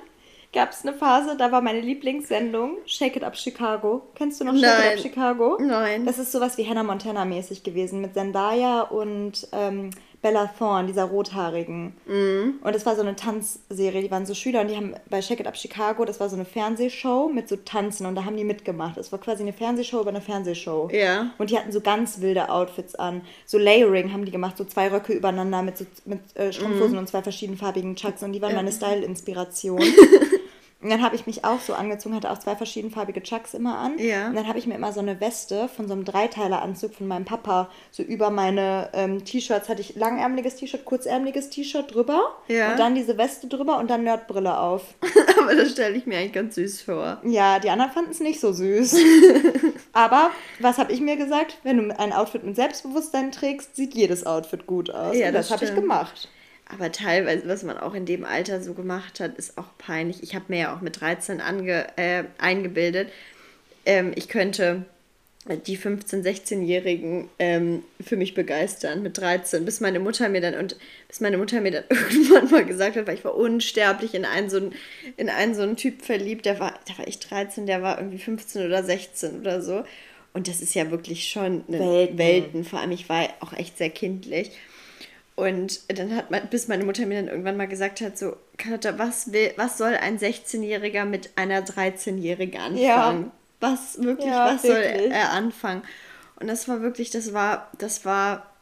gab es eine Phase, da war meine Lieblingssendung Shake It Up Chicago. Kennst du noch Shake Nein. It Up Chicago? Nein. Das ist sowas wie Hannah Montana mäßig gewesen mit Zendaya und ähm, Bella Thorne, dieser rothaarigen. Mhm. Und das war so eine Tanzserie, die waren so Schüler und die haben bei Shake It Up Chicago, das war so eine Fernsehshow mit so Tanzen und da haben die mitgemacht. Es war quasi eine Fernsehshow über eine Fernsehshow. Ja. Und die hatten so ganz wilde Outfits an. So Layering haben die gemacht, so zwei Röcke übereinander mit, so, mit äh, Strumpfhosen und zwei verschiedenfarbigen Chucks und die waren meine Style-Inspiration. Und dann habe ich mich auch so angezogen, hatte auch zwei verschiedenfarbige Chucks immer an. Ja. Und dann habe ich mir immer so eine Weste von so einem Dreiteileranzug von meinem Papa, so über meine ähm, T-Shirts hatte ich langärmeliges T-Shirt, kurzärmeliges T-Shirt drüber. Ja. Und dann diese Weste drüber und dann Nerdbrille auf. Aber das stelle ich mir eigentlich ganz süß vor. Ja, die anderen fanden es nicht so süß. Aber was habe ich mir gesagt? Wenn du ein Outfit mit Selbstbewusstsein trägst, sieht jedes Outfit gut aus. Ja, und das, das habe ich gemacht. Aber teilweise, was man auch in dem Alter so gemacht hat, ist auch peinlich. Ich habe mir ja auch mit 13 ange, äh, eingebildet, ähm, ich könnte die 15-, 16-Jährigen ähm, für mich begeistern mit 13, bis meine Mutter mir dann und bis meine Mutter mir dann irgendwann mal gesagt hat, weil ich war unsterblich in einen so einen, in einen so einen Typ verliebt, der war, da war ich 13, der war irgendwie 15 oder 16 oder so. Und das ist ja wirklich schon eine Welten. Welten. Vor allem, ich war auch echt sehr kindlich. Und dann hat man, bis meine Mutter mir dann irgendwann mal gesagt hat, so, Carlotta, was will, was soll ein 16-Jähriger mit einer 13-Jährigen anfangen? Ja. Was wirklich, Ja, was soll wirklich. er anfangen? Und das war wirklich, das war, das war,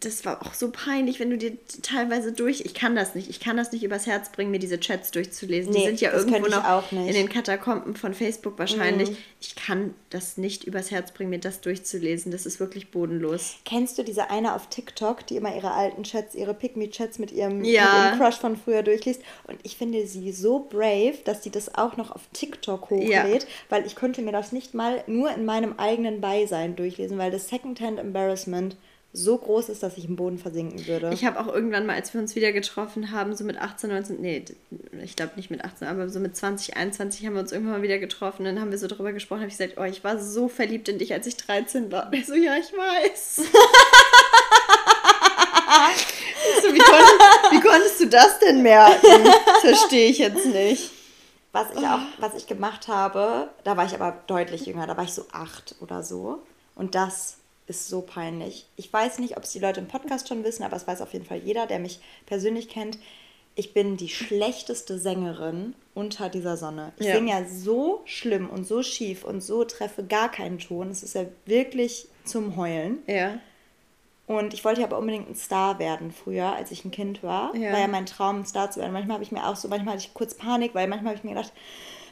das war auch so peinlich, wenn du dir teilweise durch, ich kann das nicht, ich kann das nicht übers Herz bringen, mir diese Chats durchzulesen. Die Nee, sind ja irgendwo noch. Mhm. in den Katakomben von Facebook wahrscheinlich. Ich kann das nicht übers Herz bringen, mir das durchzulesen. Das ist wirklich bodenlos. Kennst du diese eine auf TikTok, die immer ihre alten Chats, ihre Pick-Me-Chats mit ihrem, Ja. mit ihrem Crush von früher durchliest? Und ich finde sie so brave, dass sie das auch noch auf TikTok hochlädt, weil ich könnte mir das nicht mal nur in meinem eigenen Beisein durchlesen, weil das Secondhand Embarrassment so groß ist, dass ich im Boden versinken würde. Ich habe auch irgendwann mal, als wir uns wieder getroffen haben, so mit 18, 19, nee, ich glaube nicht mit 18, aber so mit 20, 21 haben wir uns irgendwann mal wieder getroffen. Dann haben wir so drüber gesprochen, habe ich gesagt, oh, ich war so verliebt in dich, als ich 13 war. Und er so, ja, ich weiß. Ich so, wie, konntest, wie konntest du das denn merken? Verstehe ich jetzt nicht. Was ich auch, was ich gemacht habe, da war ich aber deutlich jünger, da war ich so acht oder so. Und das ist so peinlich. Ich weiß nicht, ob es die Leute im Podcast schon wissen, aber es weiß auf jeden Fall jeder, der mich persönlich kennt. ich bin die schlechteste Sängerin unter dieser Sonne. Ich Ja. singe ja so schlimm und so schief und so treffe gar keinen Ton. Es ist ja wirklich zum Heulen. Ja. Und ich wollte ja aber unbedingt ein Star werden früher, als ich ein Kind war. Ja. War ja mein Traum, ein Star zu werden. Manchmal habe ich mir auch so, manchmal hatte ich kurz Panik, weil manchmal habe ich mir gedacht,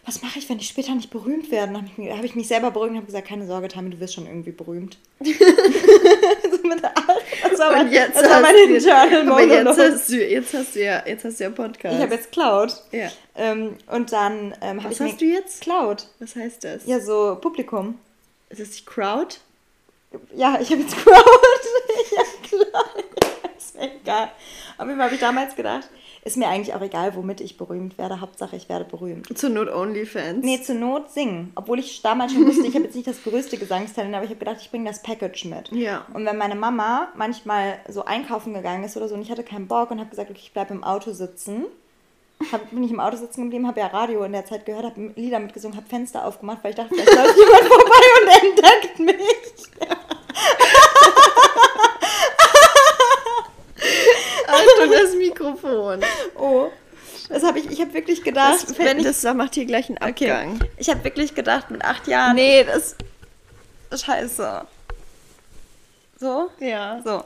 was mache ich, wenn ich später nicht berühmt werde? Dann habe ich, habe ich mich selber beruhigt und habe gesagt, keine Sorge, Tami, du wirst schon irgendwie berühmt. so mit acht. Das war, mein, Und jetzt das war hast mein du- internal Aber jetzt hast, du, jetzt hast du ja, jetzt hast du ja Podcast. Ich habe jetzt Cloud. Ja. Ähm, und dann ähm, habe Was ich hast mir du jetzt? Cloud. Was heißt das? Ja, so Publikum. Ist das die Crowd? Ja, ich habe jetzt Crowd. ja, klar. ist mir egal. Auf jeden Fall habe ich damals gedacht, ist mir eigentlich auch egal, womit ich berühmt werde. Hauptsache, ich werde berühmt. Zur Not Onlyfans. Nee, zur Not singen. Obwohl ich damals schon wusste, ich habe jetzt nicht das größte Gesangstalent, aber ich habe gedacht, ich bringe das Package mit. Ja. Und wenn meine Mama manchmal so einkaufen gegangen ist oder so und ich hatte keinen Bock und habe gesagt, okay, ich bleibe im Auto sitzen, hab, bin ich im Auto sitzen geblieben, habe ja Radio in der Zeit gehört, habe Lieder mitgesungen, habe Fenster aufgemacht, weil ich dachte, vielleicht läuft jemand vorbei und entdeckt mich. Achtung, das Mikrofon. Oh. Das habe ich, ich habe wirklich gedacht, Das, wenn ich, das macht hier gleich einen Abgang. ich habe wirklich gedacht, mit acht Jahren, Nee, das. scheiße. So? Ja. So.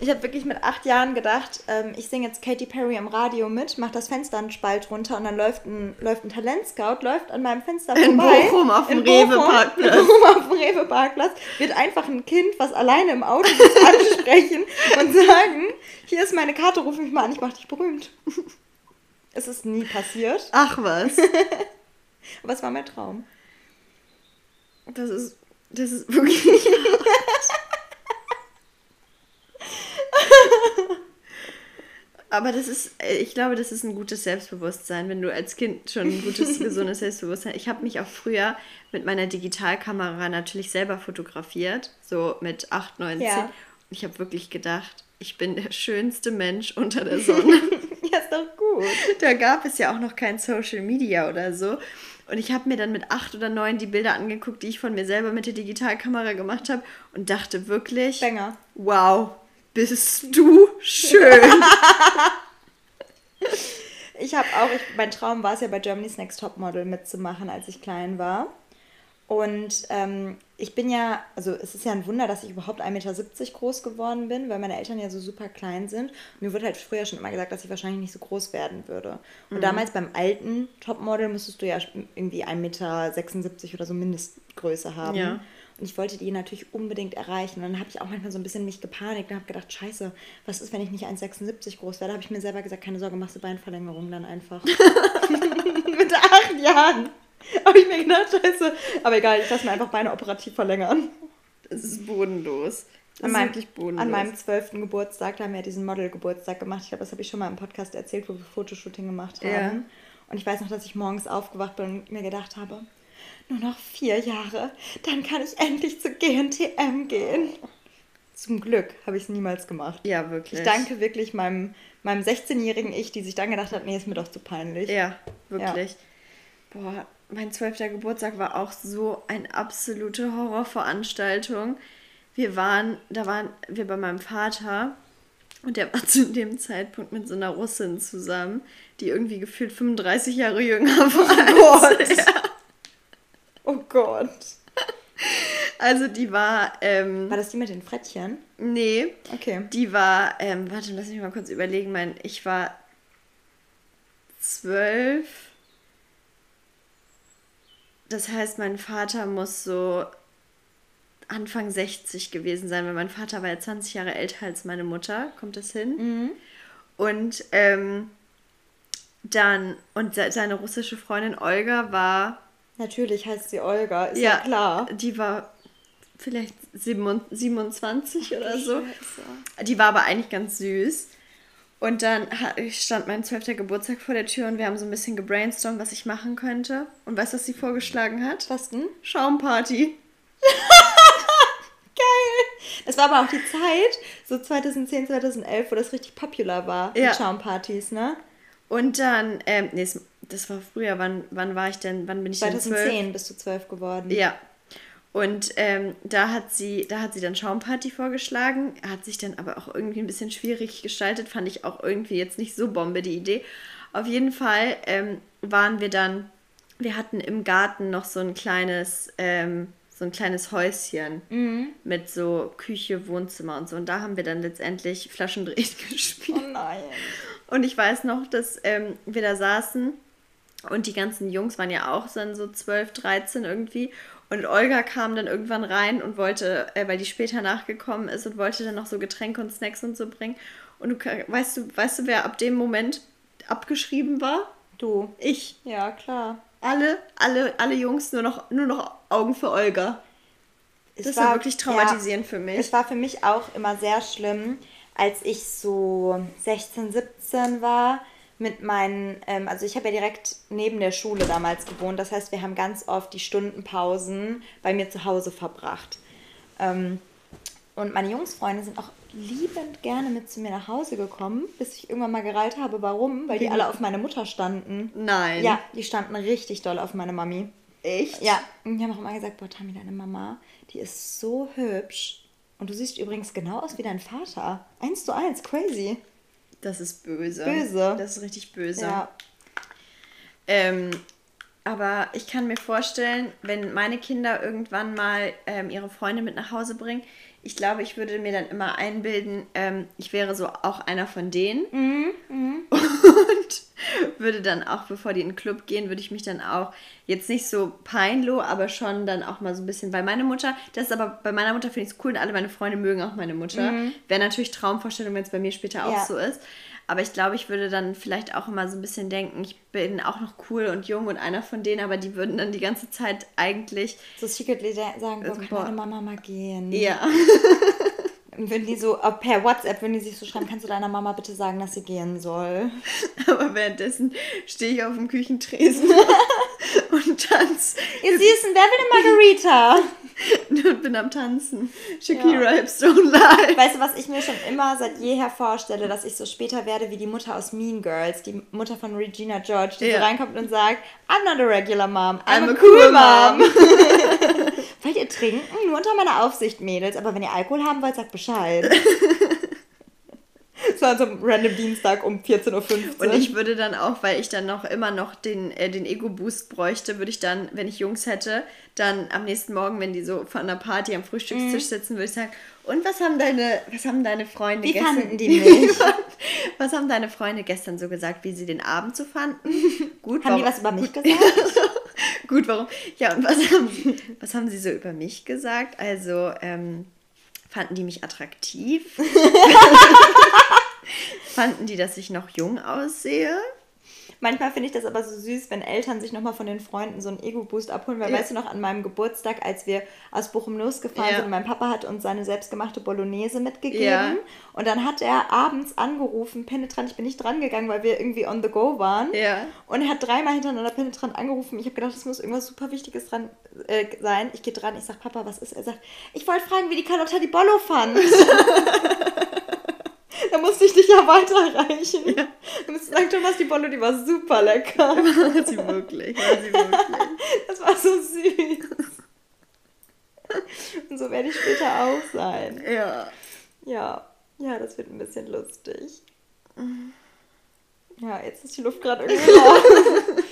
Ich habe wirklich mit acht Jahren gedacht, ähm, ich singe jetzt Katy Perry im Radio mit, mach das Fenster einen Spalt runter und dann läuft ein, läuft ein Talentscout, läuft an meinem Fenster In vorbei. Bochum auf dem In Bochum, Rewe-Parkplatz. In Bochum auf dem Rewe-Parkplatz wird einfach ein Kind, was alleine im Auto sitzt, ansprechen und sagen, hier ist meine Karte, ruf mich mal an, ich mach dich berühmt. Es ist nie passiert, Ach was. aber es war mein Traum. Das ist. Das ist wirklich. Aber das ist, äh, ich glaube, das ist ein gutes Selbstbewusstsein, wenn du als Kind schon ein gutes, gesundes Selbstbewusstsein. Ich habe mich auch früher mit meiner Digitalkamera natürlich selber fotografiert, so mit 8, 9, 10. Ja. Und ich habe wirklich gedacht, ich bin der schönste Mensch unter der Sonne. Ja, ist doch gut. da gab es ja auch noch kein Social Media oder so. Und ich habe mir dann mit acht oder neun die Bilder angeguckt, die ich von mir selber mit der Digitalkamera gemacht habe und dachte wirklich, Banger. wow, bist du schön. Ich habe auch, ich, mein Traum war es ja bei Germany's Next Topmodel mitzumachen, als ich klein war. Und ähm, ich bin ja, also es ist ja ein Wunder, dass ich überhaupt 1,70 Meter groß geworden bin, weil meine Eltern ja so super klein sind. Und mir wurde halt früher schon immer gesagt, dass ich wahrscheinlich nicht so groß werden würde. Und damals beim alten Topmodel musstest du ja irgendwie 1,76 Meter oder so Mindestgröße haben. Ja. Und ich wollte die natürlich unbedingt erreichen. Und dann habe ich auch manchmal so ein bisschen mich gepanikt und habe gedacht, scheiße, was ist, wenn ich nicht 1,76 groß werde? habe ich mir selber gesagt, keine Sorge, machst du Beinverlängerung dann einfach. Mit acht Jahren habe ich mir gedacht, scheiße. Aber egal, ich lasse mir einfach Beine operativ verlängern. Das ist bodenlos. Das An ist meinem, wirklich bodenlos. an meinem zwölften Geburtstag, da haben wir diesen Model-Geburtstag gemacht. Ich glaube, das habe ich schon mal im Podcast erzählt, wo wir Fotoshooting gemacht haben. Ja. Und ich weiß noch, dass ich morgens aufgewacht bin und mir gedacht habe, nur noch vier Jahre, dann kann ich endlich zu GNTM gehen. Zum Glück habe ich es niemals gemacht. ja, wirklich. Ich danke wirklich meinem, meinem 16-jährigen Ich, die sich dann gedacht hat, nee, ist mir doch zu peinlich. Ja, wirklich. Boah, mein zwölfter Geburtstag war auch so eine absolute Horrorveranstaltung. Wir waren, da waren wir bei meinem Vater und der war zu dem Zeitpunkt mit so einer Russin zusammen, die irgendwie gefühlt 35 Jahre jünger war. als Gott. er. Oh Gott. Also die war, ähm, War das die mit den Frettchen? nee, Okay. die war, ähm, warte, lass mich mal kurz überlegen, mein, ich war zwölf. Das heißt, mein Vater muss so Anfang 60 gewesen sein, weil mein Vater war ja 20 Jahre älter als meine Mutter. Kommt das hin? Und ähm, dann, und se- seine russische Freundin Olga war, Natürlich heißt sie Olga, ist ja, klar. die war vielleicht 27 27 oder so. Scheiße. Die war aber eigentlich ganz süß. Und dann stand mein zwölfter Geburtstag vor der Tür und wir haben so ein bisschen gebrainstormt, was ich machen könnte. Und weißt du, was sie vorgeschlagen hat? Was denn? Schaumparty. Geil! Das war aber auch die Zeit, so 2010, 2011, wo das richtig popular war, Ja. Schaumpartys, ne? Und dann, ähm, nee, es- das war früher, wann, wann war ich denn, wann bin ich denn zwölf? 2010 bist du zwölf geworden. Ja. Und ähm, da, hat sie, da hat sie dann Schaumparty vorgeschlagen, hat sich dann aber auch irgendwie ein bisschen schwierig gestaltet, fand ich auch irgendwie jetzt nicht so Bombe die Idee. Auf jeden Fall ähm, waren wir dann, wir hatten im Garten noch so ein kleines, ähm, so ein kleines Häuschen Mhm. mit so Küche, Wohnzimmer und so. Und da haben wir dann letztendlich Flaschendrehen gespielt. Oh nein. Und ich weiß noch, dass ähm, wir da saßen und die ganzen Jungs waren ja auch dann so 12, 13 irgendwie. Und Olga kam dann irgendwann rein und wollte, äh, weil die später nachgekommen ist und wollte dann noch so Getränke und Snacks und so bringen. Und du weißt du, weißt du, wer ab dem Moment abgeschrieben war? Du. Ich. Ja, klar. Alle, alle, alle Jungs nur noch, nur noch Augen für Olga. Es Das war wirklich traumatisierend für mich. Es war für mich auch immer sehr schlimm, als ich so 16, 17 war mit meinen, ähm, also ich habe ja direkt neben der Schule damals gewohnt. Das heißt, wir haben ganz oft die Stundenpausen bei mir zu Hause verbracht. Ähm, und meine Jungsfreunde sind auch liebend gerne mit zu mir nach Hause gekommen, bis ich irgendwann mal gereilt habe, warum? Weil die alle auf meine Mutter standen. Nein. Ja, die standen richtig doll auf meine Mami. Echt? Ja, und die haben auch immer gesagt, boah, Tami, deine Mama, die ist so hübsch. Und du siehst übrigens genau aus wie dein Vater. Eins zu eins, crazy. Das ist böse. Böse. Das ist richtig böse. Ja. Ähm, aber ich kann mir vorstellen, wenn meine Kinder irgendwann mal ähm, ihre Freunde mit nach Hause bringen, ich glaube, ich würde mir dann immer einbilden, ähm, ich wäre so auch einer von denen. Und würde dann auch, bevor die in den Club gehen, würde ich mich dann auch jetzt nicht so peinlo, aber schon dann auch mal so ein bisschen, weil meine Mutter, das ist aber bei meiner Mutter finde ich es cool und alle meine Freunde mögen auch meine Mutter. Wäre natürlich Traumvorstellung, wenn es bei mir später auch Ja. so ist. Aber ich glaube, ich würde dann vielleicht auch immer so ein bisschen denken, ich bin auch noch cool und jung und einer von denen, aber die würden dann die ganze Zeit eigentlich, So secretly sa- sagen, boah, kann deine Mama mal gehen? ja, Und Würden die so, äh, per WhatsApp würden die sich so schreiben, kannst du deiner Mama bitte sagen, dass sie gehen soll? aber währenddessen stehe ich auf dem Küchentresen und tanze Ihr Süßen, wer will eine Margarita? Und bin am Tanzen. Shakira Hips Don't Lie. Weißt du, was ich mir schon immer seit jeher vorstelle, dass ich so später werde wie die Mutter aus Mean Girls, die Mutter von Regina George, die Ja. so reinkommt und sagt, I'm not a regular mom, I'm, I'm a, a cool cool mom. wollt ihr trinken? Nur unter meiner Aufsicht, Mädels. Aber wenn ihr Alkohol haben wollt, sagt Bescheid. so an so einem random Dienstag um 14.15 Uhr. Und ich würde dann auch, weil ich dann noch immer noch den, äh, den Ego-Boost bräuchte, würde ich dann, wenn ich Jungs hätte, dann am nächsten Morgen, wenn die so von der Party am Frühstückstisch sitzen, würde ich sagen, und was haben deine, was haben deine Freunde Wie gestern... fanden die mich? was haben deine Freunde gestern so gesagt, wie sie den Abend so fanden? Gut, Haben die warum- was über mich gesagt? Gut, warum? Ja, und was haben, sie, was haben sie so über mich gesagt? Also, ähm, fanden die mich attraktiv? Fanden die, dass ich noch jung aussehe? Manchmal finde ich das aber so süß, wenn Eltern sich nochmal von den Freunden so einen Ego-Boost abholen. Weil Ja. weißt du noch, an meinem Geburtstag, als wir aus Bochum losgefahren Ja. sind, mein Papa hat uns seine selbstgemachte Bolognese mitgegeben. Ja. Und dann hat er abends angerufen, penetrant, ich bin nicht dran gegangen, weil wir irgendwie on the go waren. Und er hat dreimal hintereinander penetrant angerufen. Ich habe gedacht, es muss irgendwas super Wichtiges dran äh, sein. Ich gehe dran, ich sag, Papa, was ist? Er sagt, ich wollte fragen, wie die Carlotta die Bollo fand. da musste ich dich ja weiterreichen. Ja. Du musst sagen, Thomas, die Bollo, die war super lecker. War sie wirklich, war sie wirklich. Das war so süß. Und so werde ich später auch sein. Ja. Ja, ja, das wird ein bisschen lustig. Ja, jetzt ist die Luft gerade irgendwie raus.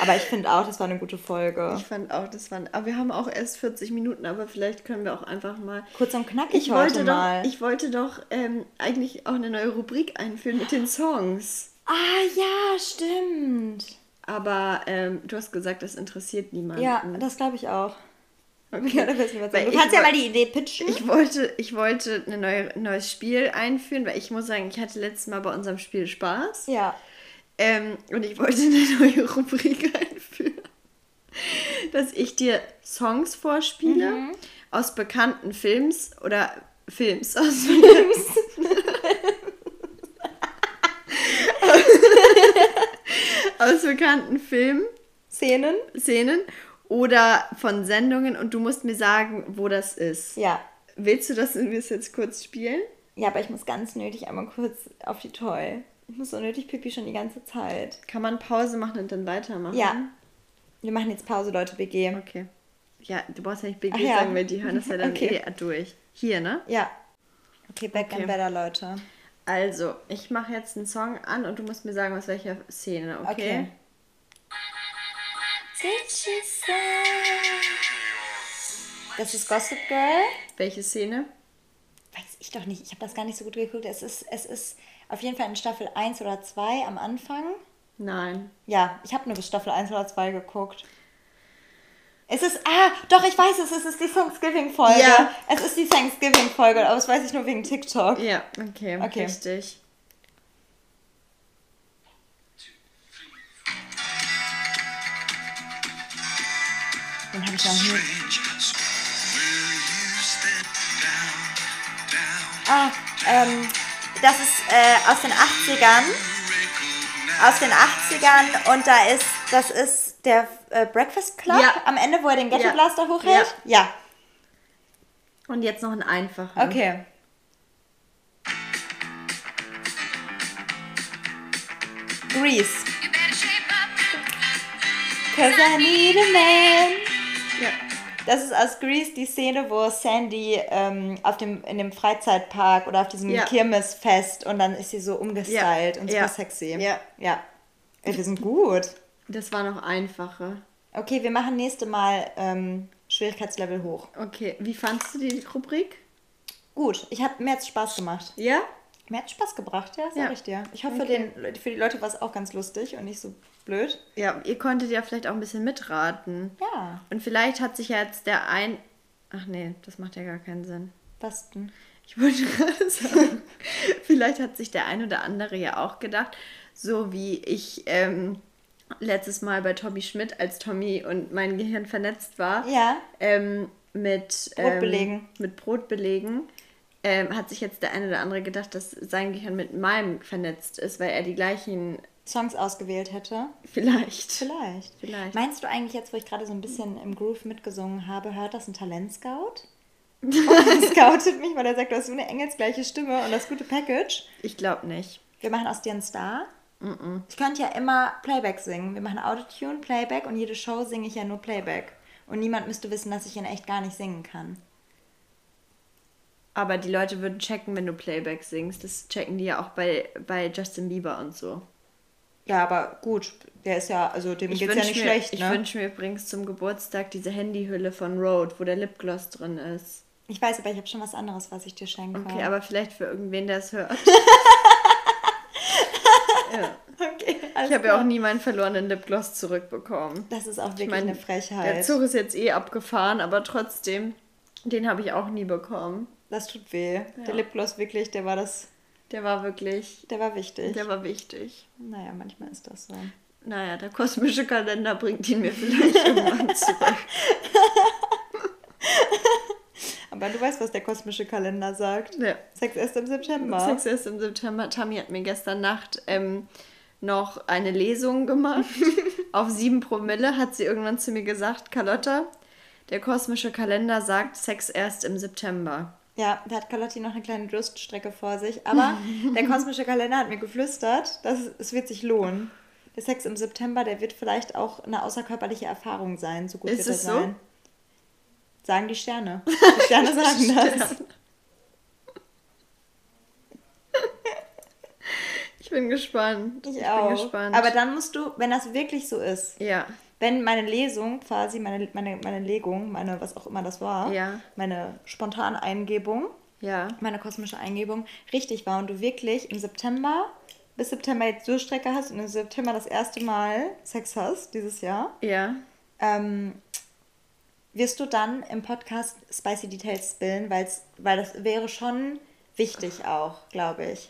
Aber ich finde auch, das war eine gute Folge. Ich fand auch, das waren. Aber wir haben auch erst 40 Minuten, aber vielleicht können wir auch einfach mal. Kurz und knackig Ich heute wollte mal. doch, ich wollte doch ähm, eigentlich auch eine neue Rubrik einführen mit den Songs. ah, ja, stimmt. Aber ähm, du hast gesagt, das interessiert niemanden. Ja, das glaube ich auch. Okay. Du kannst ja mal die Idee pitchen. Ich wollte, ich wollte eine neue, ein neues Spiel einführen, weil ich muss sagen, ich hatte letztes Mal bei unserem Spiel Spaß. ja. Ähm, und ich wollte eine neue Rubrik einführen. Dass ich dir Songs vorspiele Mhm. aus bekannten Films oder Films aus Films. aus bekannten Filmen, Szenen? Szenen oder von Sendungen und du musst mir sagen, wo das ist. Ja. Willst du, dass wir es jetzt kurz spielen? Ja, aber ich muss ganz nötig einmal kurz auf die Toy. Ich muss so nötig pipi schon die ganze Zeit. Kann man Pause machen und dann weitermachen? Ja. Wir machen jetzt Pause, Leute, BG. Okay. Ja, du brauchst ja nicht Hit ja. sagen, weil die hören das ja dann Okay. eh durch. Hier, ne? Ja. Okay, Back Okay. and Better, Leute. Also, ich mache jetzt einen Song an und du musst mir sagen, aus welcher Szene, okay? Okay. Das ist Gossip Girl. Welche Szene? Weiß ich doch nicht. Ich habe das gar nicht so gut geguckt. Es ist, es ist auf jeden Fall in Staffel 1 oder 2 am Anfang. Nein. Ja, ich habe nur bis Staffel 1 oder 2 geguckt. Es ist, ah, doch, ich weiß es, es ist die Thanksgiving-Folge. Ja. Es ist die Thanksgiving-Folge, aber das weiß ich nur wegen TikTok. Ja, okay, Okay. richtig. Den habe ich noch nie. Ah, ähm, das ist äh, aus den 80ern. Aus den 80ern und da ist, das ist der äh, Breakfast Club Ja. am Ende, wo er den Ghetto Ja. Blaster hochhält. Ja. Und jetzt noch ein einfacher. Okay. Grease. Cause I need a man. Ja. Das ist aus Grease die Szene, wo Sandy ähm, auf dem, in dem Freizeitpark oder auf diesem Ja. Kirmesfest und dann ist sie so umgestylt und super Ja. sexy. Ja. Ja. Ey, wir sind gut. Das war noch einfacher. Okay, wir machen nächste Mal ähm, Schwierigkeitslevel hoch. Okay, wie fandst du die Rubrik? Gut, ich hab, mir hat's Spaß gemacht. Ja? Mir hat Spaß gebracht, ja, sag Ja. ich dir. Ich hoffe, Okay. den, für die Leute war es auch ganz lustig und nicht so blöd. Ja, ihr konntet ja vielleicht auch ein bisschen mitraten. Ja. Und vielleicht hat sich ja jetzt der ein... Ach nee, das macht ja gar keinen Sinn. Was denn? Ich wollte gerade sagen, vielleicht hat sich der ein oder andere ja auch gedacht, so wie ich ähm, letztes Mal bei Tommy Schmidt, als Tommy und mein Gehirn vernetzt war, Ja. ähm, mit Brotbelegen. Ähm, mit Brotbelegen, ähm, hat sich jetzt der ein oder andere gedacht, dass sein Gehirn mit meinem vernetzt ist, weil er die gleichen Songs ausgewählt hätte. vielleicht. Vielleicht. Vielleicht. Meinst du eigentlich jetzt, wo ich gerade so ein bisschen im Groove mitgesungen habe, hört das ein Talentscout? Scoutet mich, weil er sagt, du hast so eine engelsgleiche Stimme und das gute Package. Ich glaube nicht. Wir machen aus dir einen Star. Ich könnte ja immer Playback singen. Wir machen Autotune, Playback und jede Show singe ich ja nur Playback. Und niemand müsste wissen, dass ich in echt gar nicht singen kann. Aber die Leute würden checken, wenn du Playback singst. Das checken die ja auch bei, bei Justin Bieber und so. Ja, aber gut, der ist ja, also dem Ich geht's ja nicht mir, schlecht, Ich ne? wünsche mir übrigens zum Geburtstag diese Handyhülle von Road, wo der Lipgloss drin ist. Ich weiß, aber ich habe schon was anderes, was ich dir schenke. Okay, aber vielleicht für irgendwen, der es hört. ja. Okay, Ich habe ja auch nie meinen verlorenen Lipgloss zurückbekommen. Das ist auch wirklich Ich meine, eine Frechheit. Der Zug ist jetzt eh abgefahren, aber trotzdem, den habe ich auch nie bekommen. Das tut weh. Der Lipgloss wirklich, der war das, Der war wirklich, der war wichtig. der war wichtig. naja, manchmal ist das so. Naja, der kosmische Kalender bringt ihn mir vielleicht irgendwann zurück. Aber du weißt, was der kosmische Kalender sagt. Ja. Sex erst im September. Sex erst im September. Tammy hat mir gestern Nacht ähm, noch eine Lesung gemacht. Auf sieben Promille hat sie irgendwann zu mir gesagt, Carlotta, der kosmische Kalender sagt Sex erst im September. Ja, da hat Carlotti noch eine kleine Durststrecke vor sich. Aber der kosmische Kalender hat mir geflüstert, dass es, wird sich lohnen. Der Sex im September, der wird vielleicht auch eine außerkörperliche Erfahrung sein. So gut Ist wird er es so? sein. Sagen die Sterne. Die Sterne sagen das. Ich bin gespannt. Ich, bin auch. gespannt. Aber dann musst du, wenn das wirklich so ist, ja, wenn meine Lesung quasi, meine, meine, meine Legung, meine, was auch immer das war, Ja. meine spontane Eingebung, ja, meine kosmische Eingebung richtig war und du wirklich im September, bis September jetzt Durchstrecke hast und im September das erste Mal Sex hast, dieses Jahr, ja. ähm, wirst du dann im Podcast Spicy Details spillen, weil's, weil das wäre schon wichtig auch, glaube ich.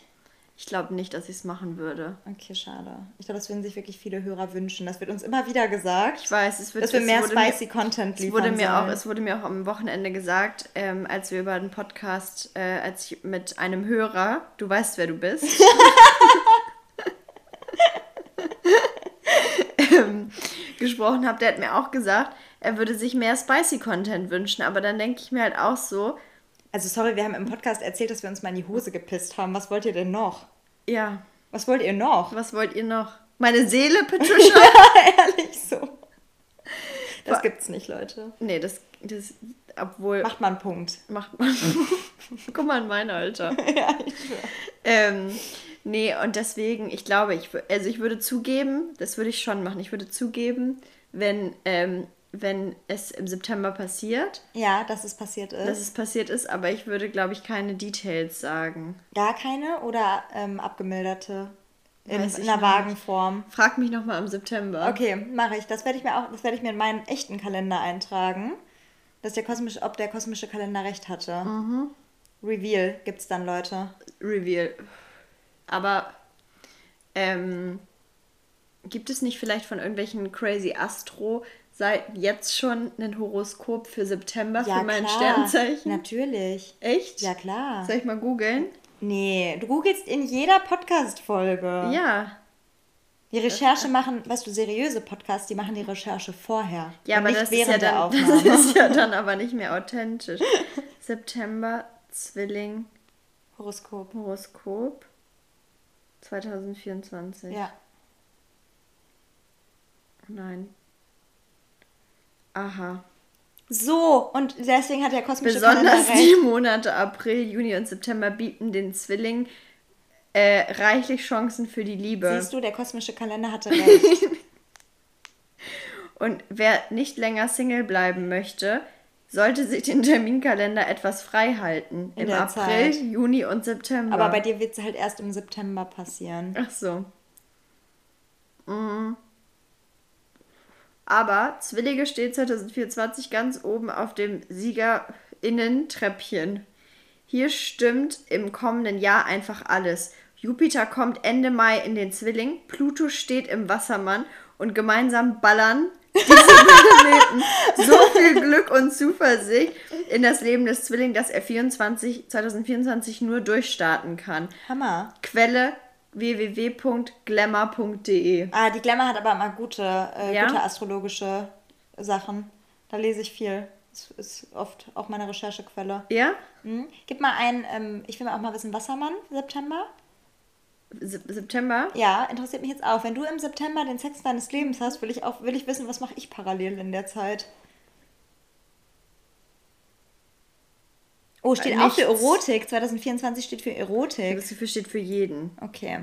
Ich glaube nicht, dass ich es machen würde. Okay, schade. Ich glaube, das würden sich wirklich viele Hörer wünschen. Das wird uns immer wieder gesagt. Ich weiß, es wird dass wir es mehr spicy mir, Content es liefern wurde mir auch. Es wurde mir auch am Wochenende gesagt, ähm, als wir über den Podcast, äh, als ich mit einem Hörer, du weißt, wer du bist, ähm, gesprochen habe, der hat mir auch gesagt, er würde sich mehr spicy Content wünschen. Aber dann denke ich mir halt auch so, Also sorry, wir haben im Podcast erzählt, dass wir uns mal in die Hose gepisst haben. Was wollt ihr denn noch? ja, Was wollt ihr noch? was wollt ihr noch? Meine Seele, Patricia? Ehrlich so. Das gibt's nicht, Leute. Nee, das, das obwohl. Macht man einen Punkt. Macht man. Guck mal in mein Alter. ja, ich schwör. Ähm, nee, und deswegen, ich glaube, ich, also ich würde zugeben, das würde ich schon machen, ich würde zugeben, wenn, ähm, wenn es im September passiert, Ja, dass es passiert ist. dass es passiert ist, aber ich würde, glaube ich, keine Details sagen. Gar keine oder ähm, abgemilderte? In, in einer noch nicht. vagen Form. Frag mich nochmal im September. Okay, mache ich. Das werde ich mir auch, das werde ich mir in meinen echten Kalender eintragen. Dass der kosmische, ob der kosmische Kalender recht hatte. Mhm. Reveal gibt's dann, Leute. Reveal. Aber ähm, gibt es nicht vielleicht von irgendwelchen crazy Astro seit jetzt schon ein Horoskop für September für mein Sternzeichen? Natürlich. Echt? Ja, klar. Soll ich mal googeln? Nee, du googelst in jeder Podcast-Folge. Ja. Die Recherche machen, weißt du, seriöse Podcasts, die machen die Recherche vorher. Ja, aber nicht das ist, ja dann, das ist ja dann aber nicht mehr authentisch. September, Zwilling, Horoskop. Horoskop 2024. Ja. Nein. Aha. So, und deswegen hat der kosmische Besonders die. Monate April, Juni und September bieten den Zwillingen äh, reichlich Chancen für die Liebe. Siehst du, der kosmische Kalender hatte recht. Und wer nicht länger Single bleiben möchte, sollte sich den Terminkalender etwas frei halten. In Im April, Zeit. Juni und September. Aber bei dir wird es halt erst im September passieren. Ach so. Mhm. Aber Zwillinge steht 2024 ganz oben auf dem SiegerInnen-Treppchen. Hier stimmt im kommenden Jahr einfach alles. Jupiter kommt Ende Mai in den Zwilling, Pluto steht im Wassermann und gemeinsam ballern diese Planeten so viel Glück und Zuversicht in das Leben des Zwillings, dass er 24, 2024 nur durchstarten kann. Hammer. Quelle www.glamour.de. Ah, die Glamour hat aber immer gute, äh, Ja? gute astrologische Sachen. Da lese ich viel. Das ist oft auch meine Recherchequelle. Ja? Mhm. Gib mal ein, ähm, ich will auch mal wissen, Wassermann, September. Se September? Ja, interessiert mich jetzt auch. Wenn du im September den Sex deines Lebens hast, will ich auch, will ich wissen, was mache ich parallel in der Zeit. Oh, steht Äh, auch für nichts. Erotik. 2024 steht für Erotik. Das steht für jeden. Okay.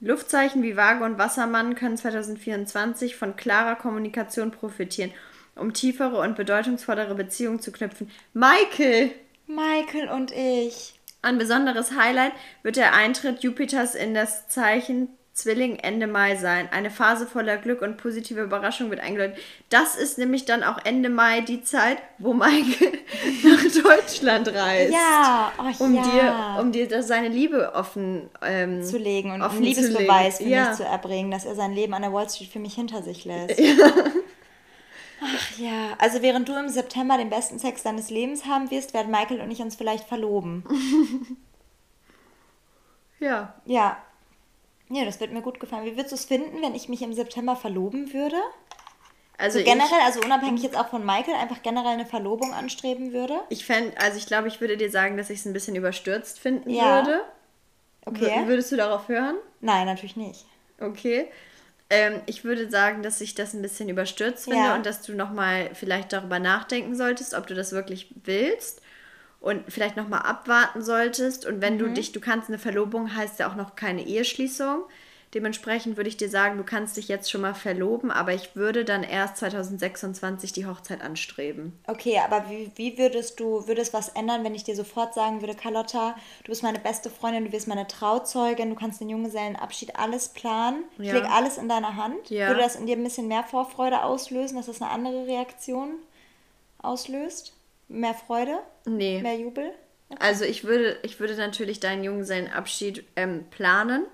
Luftzeichen wie Waage und Wassermann können 2024 von klarer Kommunikation profitieren, um tiefere und bedeutungsvollere Beziehungen zu knüpfen. Michael! Michael und ich. Ein besonderes Highlight wird der Eintritt Jupiters in das Zeichen Zwilling Ende Mai sein. Eine Phase voller Glück und positive Überraschung wird eingeläutet. Das ist nämlich dann auch Ende Mai die Zeit, wo Michael nach Deutschland reist. Ja, oh, Um ja. dir, um dir das, seine Liebe offen ähm, zu legen und offen einen zu Liebesbeweis legen. für ja. mich zu erbringen, dass er sein Leben an der Wall Street für mich hinter sich lässt. Ach ja, also während du im September den besten Sex deines Lebens haben wirst, werden Michael und ich uns vielleicht verloben. Ja. Ja. Ja, das wird mir gut gefallen. Wie würdest du es finden, wenn ich mich im September verloben würde? Also So generell, also unabhängig jetzt auch von Michael, einfach generell eine Verlobung anstreben würde? ich, ich fände, also ich glaube, ich würde dir sagen, dass ich es ein bisschen überstürzt finden Ja. würde. Okay. W- Würdest du darauf hören? Nein, natürlich nicht. Okay. Ähm, ich würde sagen, dass ich das ein bisschen überstürzt finde Ja. und dass du nochmal vielleicht darüber nachdenken solltest, ob du das wirklich willst und vielleicht nochmal abwarten solltest. Und wenn du Mhm. dich, du kannst eine Verlobung, heißt ja auch noch keine Eheschließung. Dementsprechend würde ich dir sagen, du kannst dich jetzt schon mal verloben, aber ich würde dann erst 2026 die Hochzeit anstreben. Okay, aber wie, wie würdest du, würde es was ändern, wenn ich dir sofort sagen würde, Carlotta, du bist meine beste Freundin, du wirst meine Trauzeugin, du kannst den Junggesellenabschied alles planen, ich Ja. lege alles in deiner Hand. Ja. Würde das in dir ein bisschen mehr Vorfreude auslösen, dass das eine andere Reaktion auslöst? Mehr Freude? Nee. Mehr Jubel? Also ich würde, ich würde natürlich deinen Junggesellenabschied ähm, planen.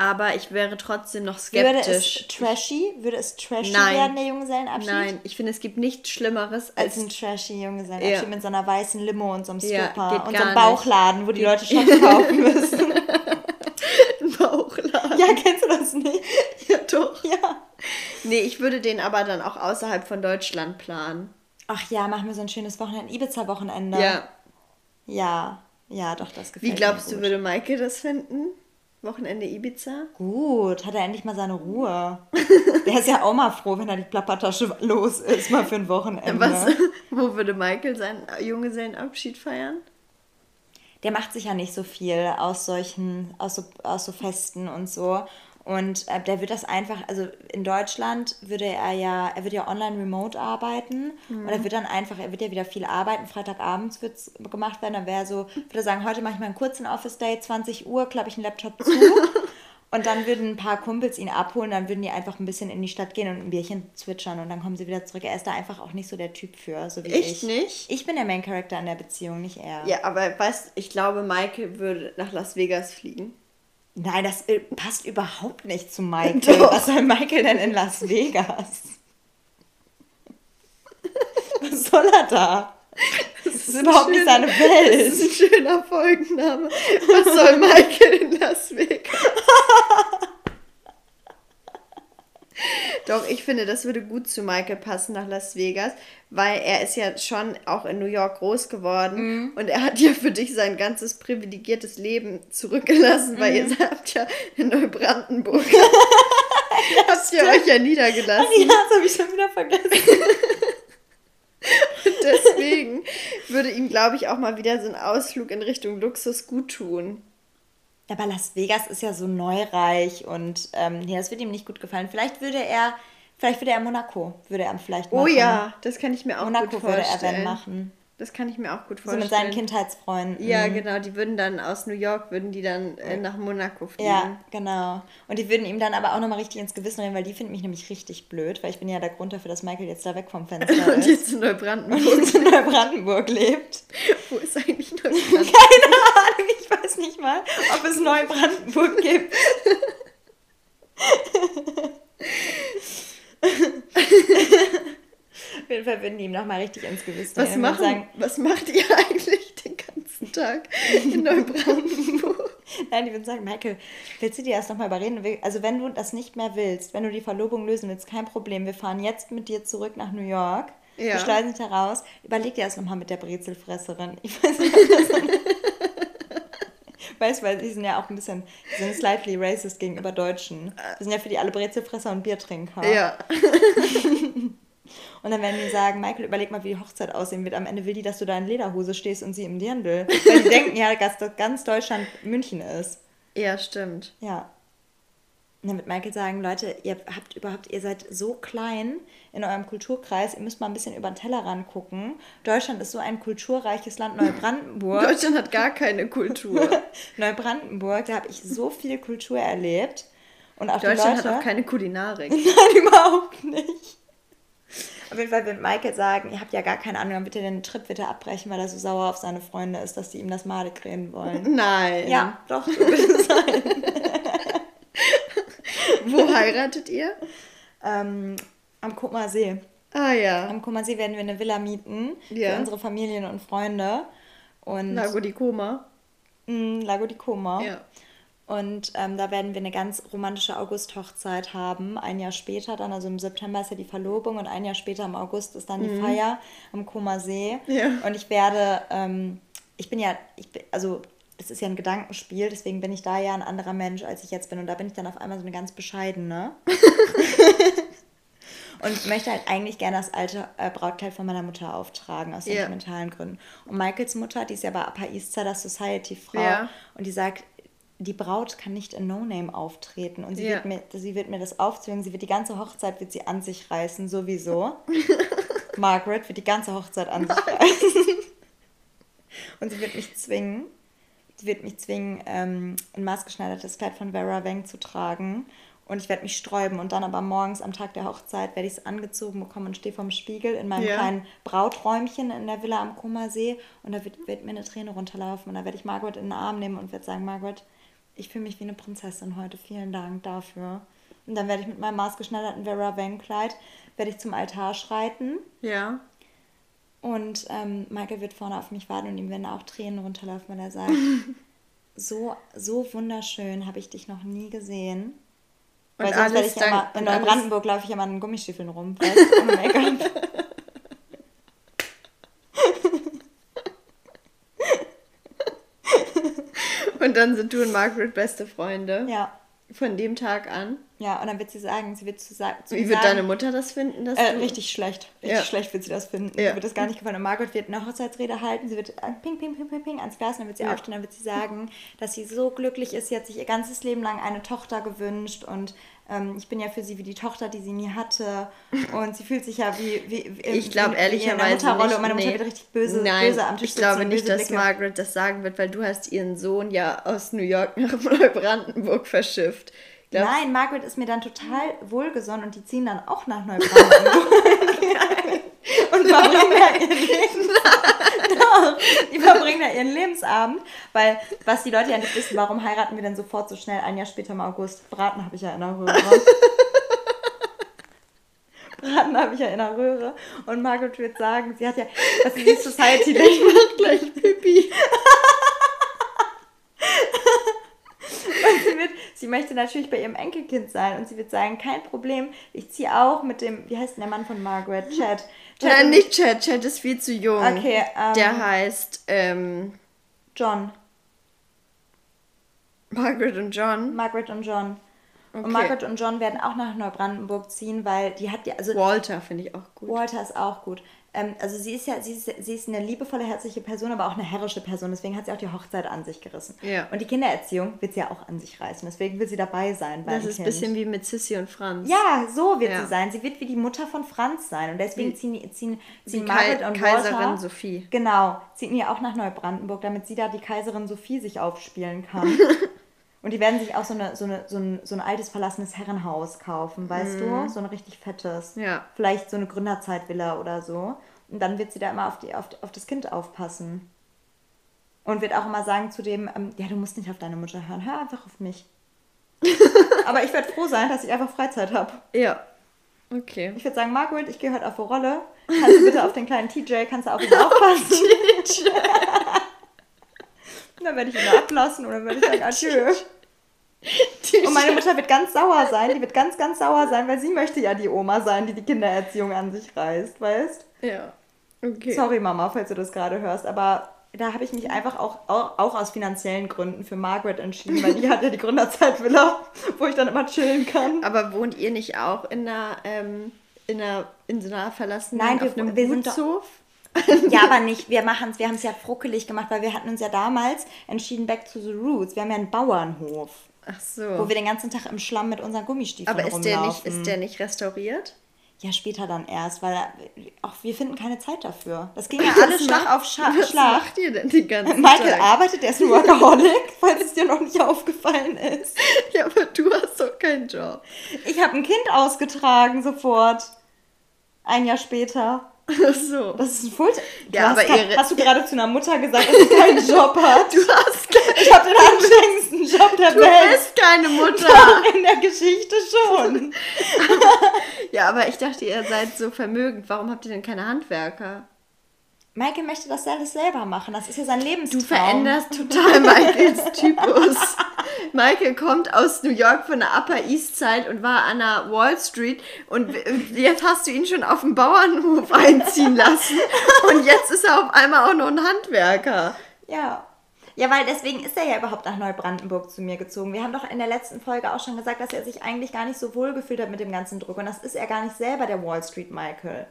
Aber ich wäre trotzdem noch Würde es skeptisch. trashy? Würde es trashy Nein. werden, der Junggesellenabschied? Nein, ich finde, es gibt nichts Schlimmeres Als als ein trashy Junggesellenabschied Ja. mit so einer weißen Limo und so einem Ja, Stripper geht und so einem nicht. Bauchladen, wo die Leute Shots kaufen müssen. ein Bauchladen. ja, kennst du das nicht? Ja, doch. Ja. Nee, ich würde den aber dann auch außerhalb von Deutschland planen. Ach ja, machen wir so ein schönes Wochenende, Ibiza-Wochenende. Ja. Ja, ja, doch, das gefällt Wie glaubst mir du, würde Maike das finden? Wochenende Ibiza. Gut, hat er endlich mal seine Ruhe. Der ist ja auch mal froh, wenn er die Plappertasche los ist, mal für ein Wochenende. Was, wo würde Michael seinen Junggesellenabschied feiern? Der macht sich ja nicht so viel aus solchen, aus so, aus so Festen und so. Und äh, der wird das einfach, also in Deutschland würde er ja, er wird ja online remote arbeiten mhm. und er wird dann einfach, er wird ja wieder viel arbeiten. Freitagabends wird es gemacht werden, dann wäre so, würde sagen, heute mache ich mal einen kurzen Office-Day, 20 Uhr, klappe ich einen Laptop zu. und dann würden ein paar Kumpels ihn abholen, dann würden die einfach ein bisschen in die Stadt gehen und ein Bierchen zwitschern und dann kommen sie wieder zurück. Er ist da einfach auch nicht so der Typ für, so wie Echt ich. nicht? Ich bin der Main Character in der Beziehung, nicht er. Ja, aber weißt ich glaube, Michael würde nach Las Vegas fliegen. Nein, das äh, passt überhaupt nicht zu Michael. Doch. Was soll Michael denn in Las Vegas? Was soll er da? Das ist, das ist überhaupt nicht seine Welt. Das ist ein schöner Folgenname. Was soll Michael in Las Vegas? Doch, ich finde, das würde gut zu Michael passen nach Las Vegas, weil er ist ja schon auch in New York groß geworden mhm. und er hat ja für dich sein ganzes privilegiertes Leben zurückgelassen, mhm. weil ihr mhm. habt ja in Neubrandenburg habt ihr euch ja niedergelassen. Ach ja, das habe ich schon wieder vergessen. und deswegen würde ihm, glaube ich, auch mal wieder so ein Ausflug in Richtung Luxus gut tun. Aber Las Vegas ist ja so neureich und ähm, nee, das wird ihm nicht gut gefallen. Vielleicht würde er, vielleicht würde er Monaco, würde er vielleicht machen. Oh ja, das kann ich mir auch Monaco gut vorstellen. Monaco würde er dann machen. Das kann ich mir auch gut vorstellen. So mit seinen Kindheitsfreunden. Ja, genau. Die würden dann aus New York, würden die dann äh, nach Monaco fliegen. Ja, genau. Und die würden ihm dann aber auch nochmal richtig ins Gewissen reden, weil die finden mich nämlich richtig blöd, weil ich bin ja der Grund dafür, dass Michael jetzt da weg vom Fenster ist. Und jetzt in Neubrandenburg. Und jetzt in Neubrandenburg lebt. Wo ist eigentlich Neubrandenburg? Keine Ahnung, ich weiß nicht mal, ob es Neubrandenburg gibt. Auf jeden Fall würden die ihm nochmal richtig ins Gewissen was machen, sagen, Was macht ihr eigentlich den ganzen Tag in Neubrandenburg? Nein, die würden sagen, Michael, willst du dir das nochmal überreden? Also wenn du das nicht mehr willst, wenn du die Verlobung lösen willst, kein Problem. Wir fahren jetzt mit dir zurück nach New York. Ja. Wir schleisen dich heraus. Überleg dir das nochmal mit der Brezelfresserin. Ich weiß nicht, ob das so Weißt du, weil die sind ja auch ein bisschen, die sind slightly racist gegenüber Deutschen. Wir sind ja für die alle Brezelfresser und Biertrinker. Ja. Und dann werden die sagen, Michael, überleg mal, wie die Hochzeit aussehen wird. Am Ende will die, dass du da in Lederhose stehst und sie im Dirndl. Weil die denken ja, dass ganz Deutschland München ist. Ja, stimmt. Ja. Und dann wird Michael sagen, Leute, ihr habt überhaupt, ihr seid so klein in eurem Kulturkreis, ihr müsst mal ein bisschen über den Tellerrand gucken. Deutschland ist so ein kulturreiches Land, Neubrandenburg. Deutschland hat gar keine Kultur. Neubrandenburg, da habe ich so viel Kultur erlebt. Und auch Deutschland Leute, hat auch keine Kulinarik. Nein, überhaupt nicht. Auf jeden Fall wird Michael sagen, ihr habt ja gar keine Ahnung, er den Trip wieder abbrechen, weil er so sauer auf seine Freunde ist, dass die ihm das Made drehen wollen. Nein. Ja, doch, so wird es sein. Wo heiratet ihr? Ähm, am See. Ah ja. Am See werden wir eine Villa mieten ja. für unsere Familien und Freunde. Und Lago di Coma. Mh, Lago di Coma. Ja. Und ähm, da werden wir eine ganz romantische August-Hochzeit haben. Ein Jahr später dann, also im September ist ja die Verlobung und ein Jahr später im August ist dann die mhm. Feier am Koma See. Ja. Und ich werde, ähm, ich bin ja, ich bin, also es ist ja ein Gedankenspiel, deswegen bin ich da ja ein anderer Mensch, als ich jetzt bin. Und da bin ich dann auf einmal so eine ganz bescheidene. und möchte halt eigentlich gerne das alte äh, Brautkleid von meiner Mutter auftragen, aus sentimentalen yeah. Gründen. Und Michaels Mutter, die ist ja bei Upper East Side Society-Frau. Yeah. Und die sagt, die Braut kann nicht in No Name auftreten und sie, ja. wird mir, sie wird mir das aufzwingen. Sie wird die ganze Hochzeit wird sie an sich reißen, sowieso. Margaret wird die ganze Hochzeit an sich reißen. und sie wird mich zwingen, sie wird mich zwingen, ähm, ein maßgeschneidertes Kleid von Vera Wang zu tragen. Und ich werde mich sträuben und dann aber morgens am Tag der Hochzeit werde ich es angezogen bekommen und stehe vorm Spiegel in meinem ja. kleinen Brauträumchen in der Villa am Kummersee und da wird, wird mir eine Träne runterlaufen und da werde ich Margaret in den Arm nehmen und werde sagen, Margaret, ich fühle mich wie eine Prinzessin heute. Vielen Dank dafür. Und dann werde ich mit meinem maßgeschneiderten Vera Wang Kleid werde ich zum Altar schreiten. Ja. Und ähm, Michael wird vorne auf mich warten und ihm werden auch Tränen runterlaufen, wenn er sagt, so, so wunderschön habe ich dich noch nie gesehen. Und Weil sonst werde ich ja immer, in Neubrandenburg laufe ich immer in Gummistiefeln rum, weißt du, Make-up. dann sind du und Margaret beste Freunde. Ja. Von dem Tag an. Ja, und dann wird sie sagen, sie wird zu, sa zu Wie ihm wird sagen, deine Mutter das finden? Dass Äh, richtig schlecht. Richtig Ja. schlecht wird sie das finden. Ja. Wird das gar nicht gefallen. Und Margaret wird eine Hochzeitsrede halten. Sie wird äh, ping, ping, ping, ping, ping ans Glas. Und dann wird sie Ja. aufstehen. Dann wird sie sagen, dass sie so glücklich ist. Sie hat sich ihr ganzes Leben lang eine Tochter gewünscht. Und ähm, ich bin ja für sie wie die Tochter, die sie nie hatte. Und sie fühlt sich ja wie. wie, wie Ich glaube ehrlicherweise Mutterrolle. nicht. Und meine Mutter nee. wird richtig böse, Nein, böse am Tisch ich glaube nicht, dass Blicke. Margaret das sagen wird, weil du hast ihren Sohn ja aus New York nach Neubrandenburg verschifft. Glaub, Nein, Margaret ist mir dann total wohlgesonnen und die ziehen dann auch nach Neubrandenburg. und verbringen da ihren Lebensabend. Doch, die verbringen da ihren Lebensabend, weil was die Leute ja nicht wissen, warum heiraten wir denn sofort so schnell ein Jahr später im August? Braten habe ich ja in der Röhre. Braten habe ich ja in der Röhre. Und Margaret wird sagen, sie hat ja, das ist die Society Ich mach gleich Pipi. sie, möchte natürlich bei ihrem Enkelkind sein und sie wird sagen, kein Problem, ich ziehe auch mit dem, wie heißt denn der Mann von Margaret? Chad. Chad Nein, nicht Chad. Chad ist viel zu jung. Okay, ähm, Der heißt ähm, John. Margaret und John. Margaret und John. Okay. Und Margaret und John werden auch nach Neubrandenburg ziehen, weil die hat ja, also Walter finde ich auch gut. Walter ist auch gut. Ähm, also sie ist ja, sie ist, sie ist eine liebevolle, herzliche Person, aber auch eine herrische Person. Deswegen hat sie auch die Hochzeit an sich gerissen. Ja. Und die Kindererziehung wird sie ja auch an sich reißen. Deswegen will sie dabei sein Das ist ein bisschen wie mit Sissy und Franz. Ja, so wird Ja. sie sein. Sie wird wie die Mutter von Franz sein. Und desegen Wie- ziehen, ziehen, ziehen Margaret Kai- und Kaiserin Walter, Sophie. Genau, ziehen die auch nach Neubrandenburg, damit sie da die Kaiserin Sophie sich aufspielen kann. und die werden sich auch so, eine, so, eine, so, ein, so ein altes verlassenes Herrenhaus kaufen, weißt du? So ein richtig fettes. Mhm. Ja. Vielleicht so eine Gründerzeitvilla oder so. Und dann wird sie da immer auf, die, auf, auf das Kind aufpassen. Und wird auch immer sagen zu dem, ähm, ja, du musst nicht auf deine Mutter hören, hör einfach auf mich. Aber ich werde froh sein, dass ich einfach Freizeit habe. Ja. Okay. Ich würde sagen, Margaret, ich gehe heute auf eine Rolle. Kannst du bitte auf den kleinen TJ, kannst du auf ihn aufpassen? Und dann werde ich ihn ablassen dann werde ich sagen, adieu. Und meine Mutter wird ganz sauer sein. Die wird ganz, ganz sauer sein, weil sie möchte ja die Oma sein, die die Kindererziehung an sich reißt, weißt? Ja. Okay. Sorry, Mama, falls du das gerade hörst, aber da habe ich mich einfach auch, auch, auch aus finanziellen Gründen für Margaret entschieden, weil die hat ja die Gründerzeitvilla, wo ich dann immer chillen kann. Aber wohnt ihr nicht auch in einer, ähm, in einer, in so einer verlassenen, Nein, wir- auf einem wir sind doch-? Ja, aber nicht. Wir machen es, wir haben es ja fruckelig gemacht, weil wir hatten uns ja damals entschieden, back to the roots. Wir haben ja einen Bauernhof, Ach so. wo wir den ganzen Tag im Schlamm mit unseren Gummistiefeln Aber ist der, nicht, rumlaufen. ist der nicht restauriert? Ja, später dann erst, weil auch wir finden keine Zeit dafür. Das ging ja alles Schlag auf Scha Was Schlag. macht ihr denn die ganze Michael Tag? arbeitet, der ist ein Workaholic, falls es dir noch nicht aufgefallen ist. Ja, aber du hast doch keinen Job. Ich habe ein Kind ausgetragen sofort. Ein Jahr später. Ach so. Das ist ein Full. Ja, hast, ihre- hast du gerade zu einer Mutter gesagt, dass sie keinen Job hat? Du hast keinen Ich habe den anstrengendsten Job der Du Welt. bist keine Mutter. In der Geschichte schon. Ja, aber ich dachte, ihr seid so vermögend. Warum habt ihr denn keine Handwerker? Michael möchte das alles selber machen. Das ist ja sein Lebenstraum. Du veränderst total Michaels Typus. Michael kommt aus New York von der Upper East Side und war an der Wall Street und jetzt hast du ihn schon auf dem Bauernhof einziehen lassen und jetzt ist er auf einmal auch noch ein Handwerker. Ja. Ja, weil deswegen ist er ja überhaupt nach Neubrandenburg zu mir gezogen. Wir haben doch in der letzten Folge auch schon gesagt, dass er sich eigentlich gar nicht so wohl gefühlt hat mit dem ganzen Druck. Und das ist er gar nicht selber, der Wall Street Michael.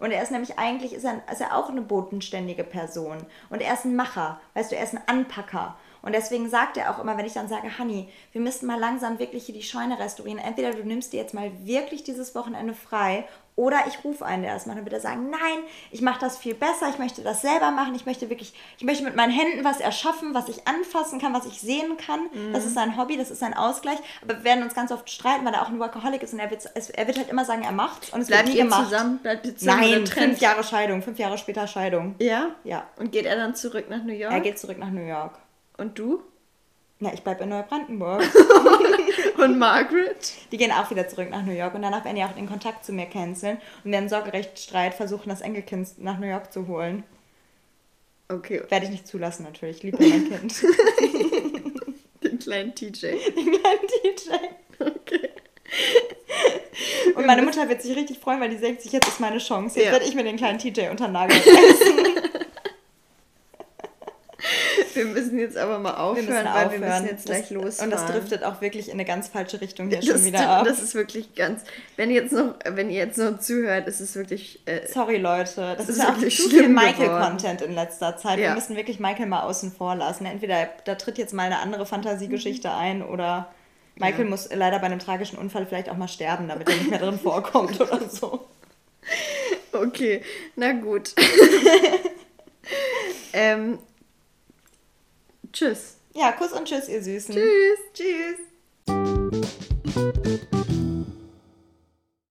Und er ist nämlich eigentlich, ist er, ist er auch eine bodenständige Person. Und er ist ein Macher, weißt du, er ist ein Anpacker. Und deswegen sagt er auch immer, wenn ich dann sage, Honey, wir müssten mal langsam wirklich hier die Scheune restaurieren. Entweder du nimmst dir jetzt mal wirklich dieses Wochenende frei oder ich rufe einen, der das macht. Dann wird er sagen, nein, ich mache das viel besser, ich möchte das selber machen, ich möchte wirklich, ich möchte mit meinen Händen was erschaffen, was ich anfassen kann, was ich sehen kann. Das ist sein Hobby, das ist sein Ausgleich. Aber wir werden uns ganz oft streiten, weil er auch ein Workaholic ist und er wird, es- er wird halt immer sagen, er macht's und es Bleibt wird nie ihr gemacht. zusammen? Bleibt ihr zusammen Nein, fünf Jahre Scheidung, fünf Jahre später Scheidung. Ja? Ja. Und geht er dann zurück nach New York? Er geht zurück nach New York. und du? Ja, ich bleibe in Neubrandenburg. Und Margaret? Die gehen auch wieder zurück nach New York und danach werden die auch den Kontakt zu mir canceln und werden Sorgerechtsstreit versuchen, das Enkelkind nach New York zu holen. Okay, Werde ich nicht zulassen, natürlich. Ich liebe mein Kind. den kleinen TJ. Den kleinen DJ. Okay. Und meine Mutter wird sich richtig freuen, weil die denkt sich, jetzt ist meine Chance. Jetzt Ja. werde ich mir den kleinen TJ unter den Nagel reißen. Wir müssen jetzt aber mal aufhören, wir weil aufhören. wir müssen jetzt das, gleich losfahren. Und das driftet auch wirklich in eine ganz falsche Richtung hier das, schon wieder ab. das ist wirklich ganz. Wenn ihr jetzt noch, wenn ihr jetzt noch zuhört, ist es wirklich. Äh, Sorry, Leute. Das ist, ist auch wirklich zu viel Michael-Content in letzter Zeit. Ja. Wir müssen wirklich Michael mal außen vor lassen. Entweder da tritt jetzt mal eine andere Fantasiegeschichte ein oder Michael Ja. muss leider bei einem tragischen Unfall vielleicht auch mal sterben, damit er nicht mehr drin vorkommt oder so. okay, na gut. ähm, tschüss. Ja, Kuss und Tschüss, ihr Süßen. Tschüss. Tschüss.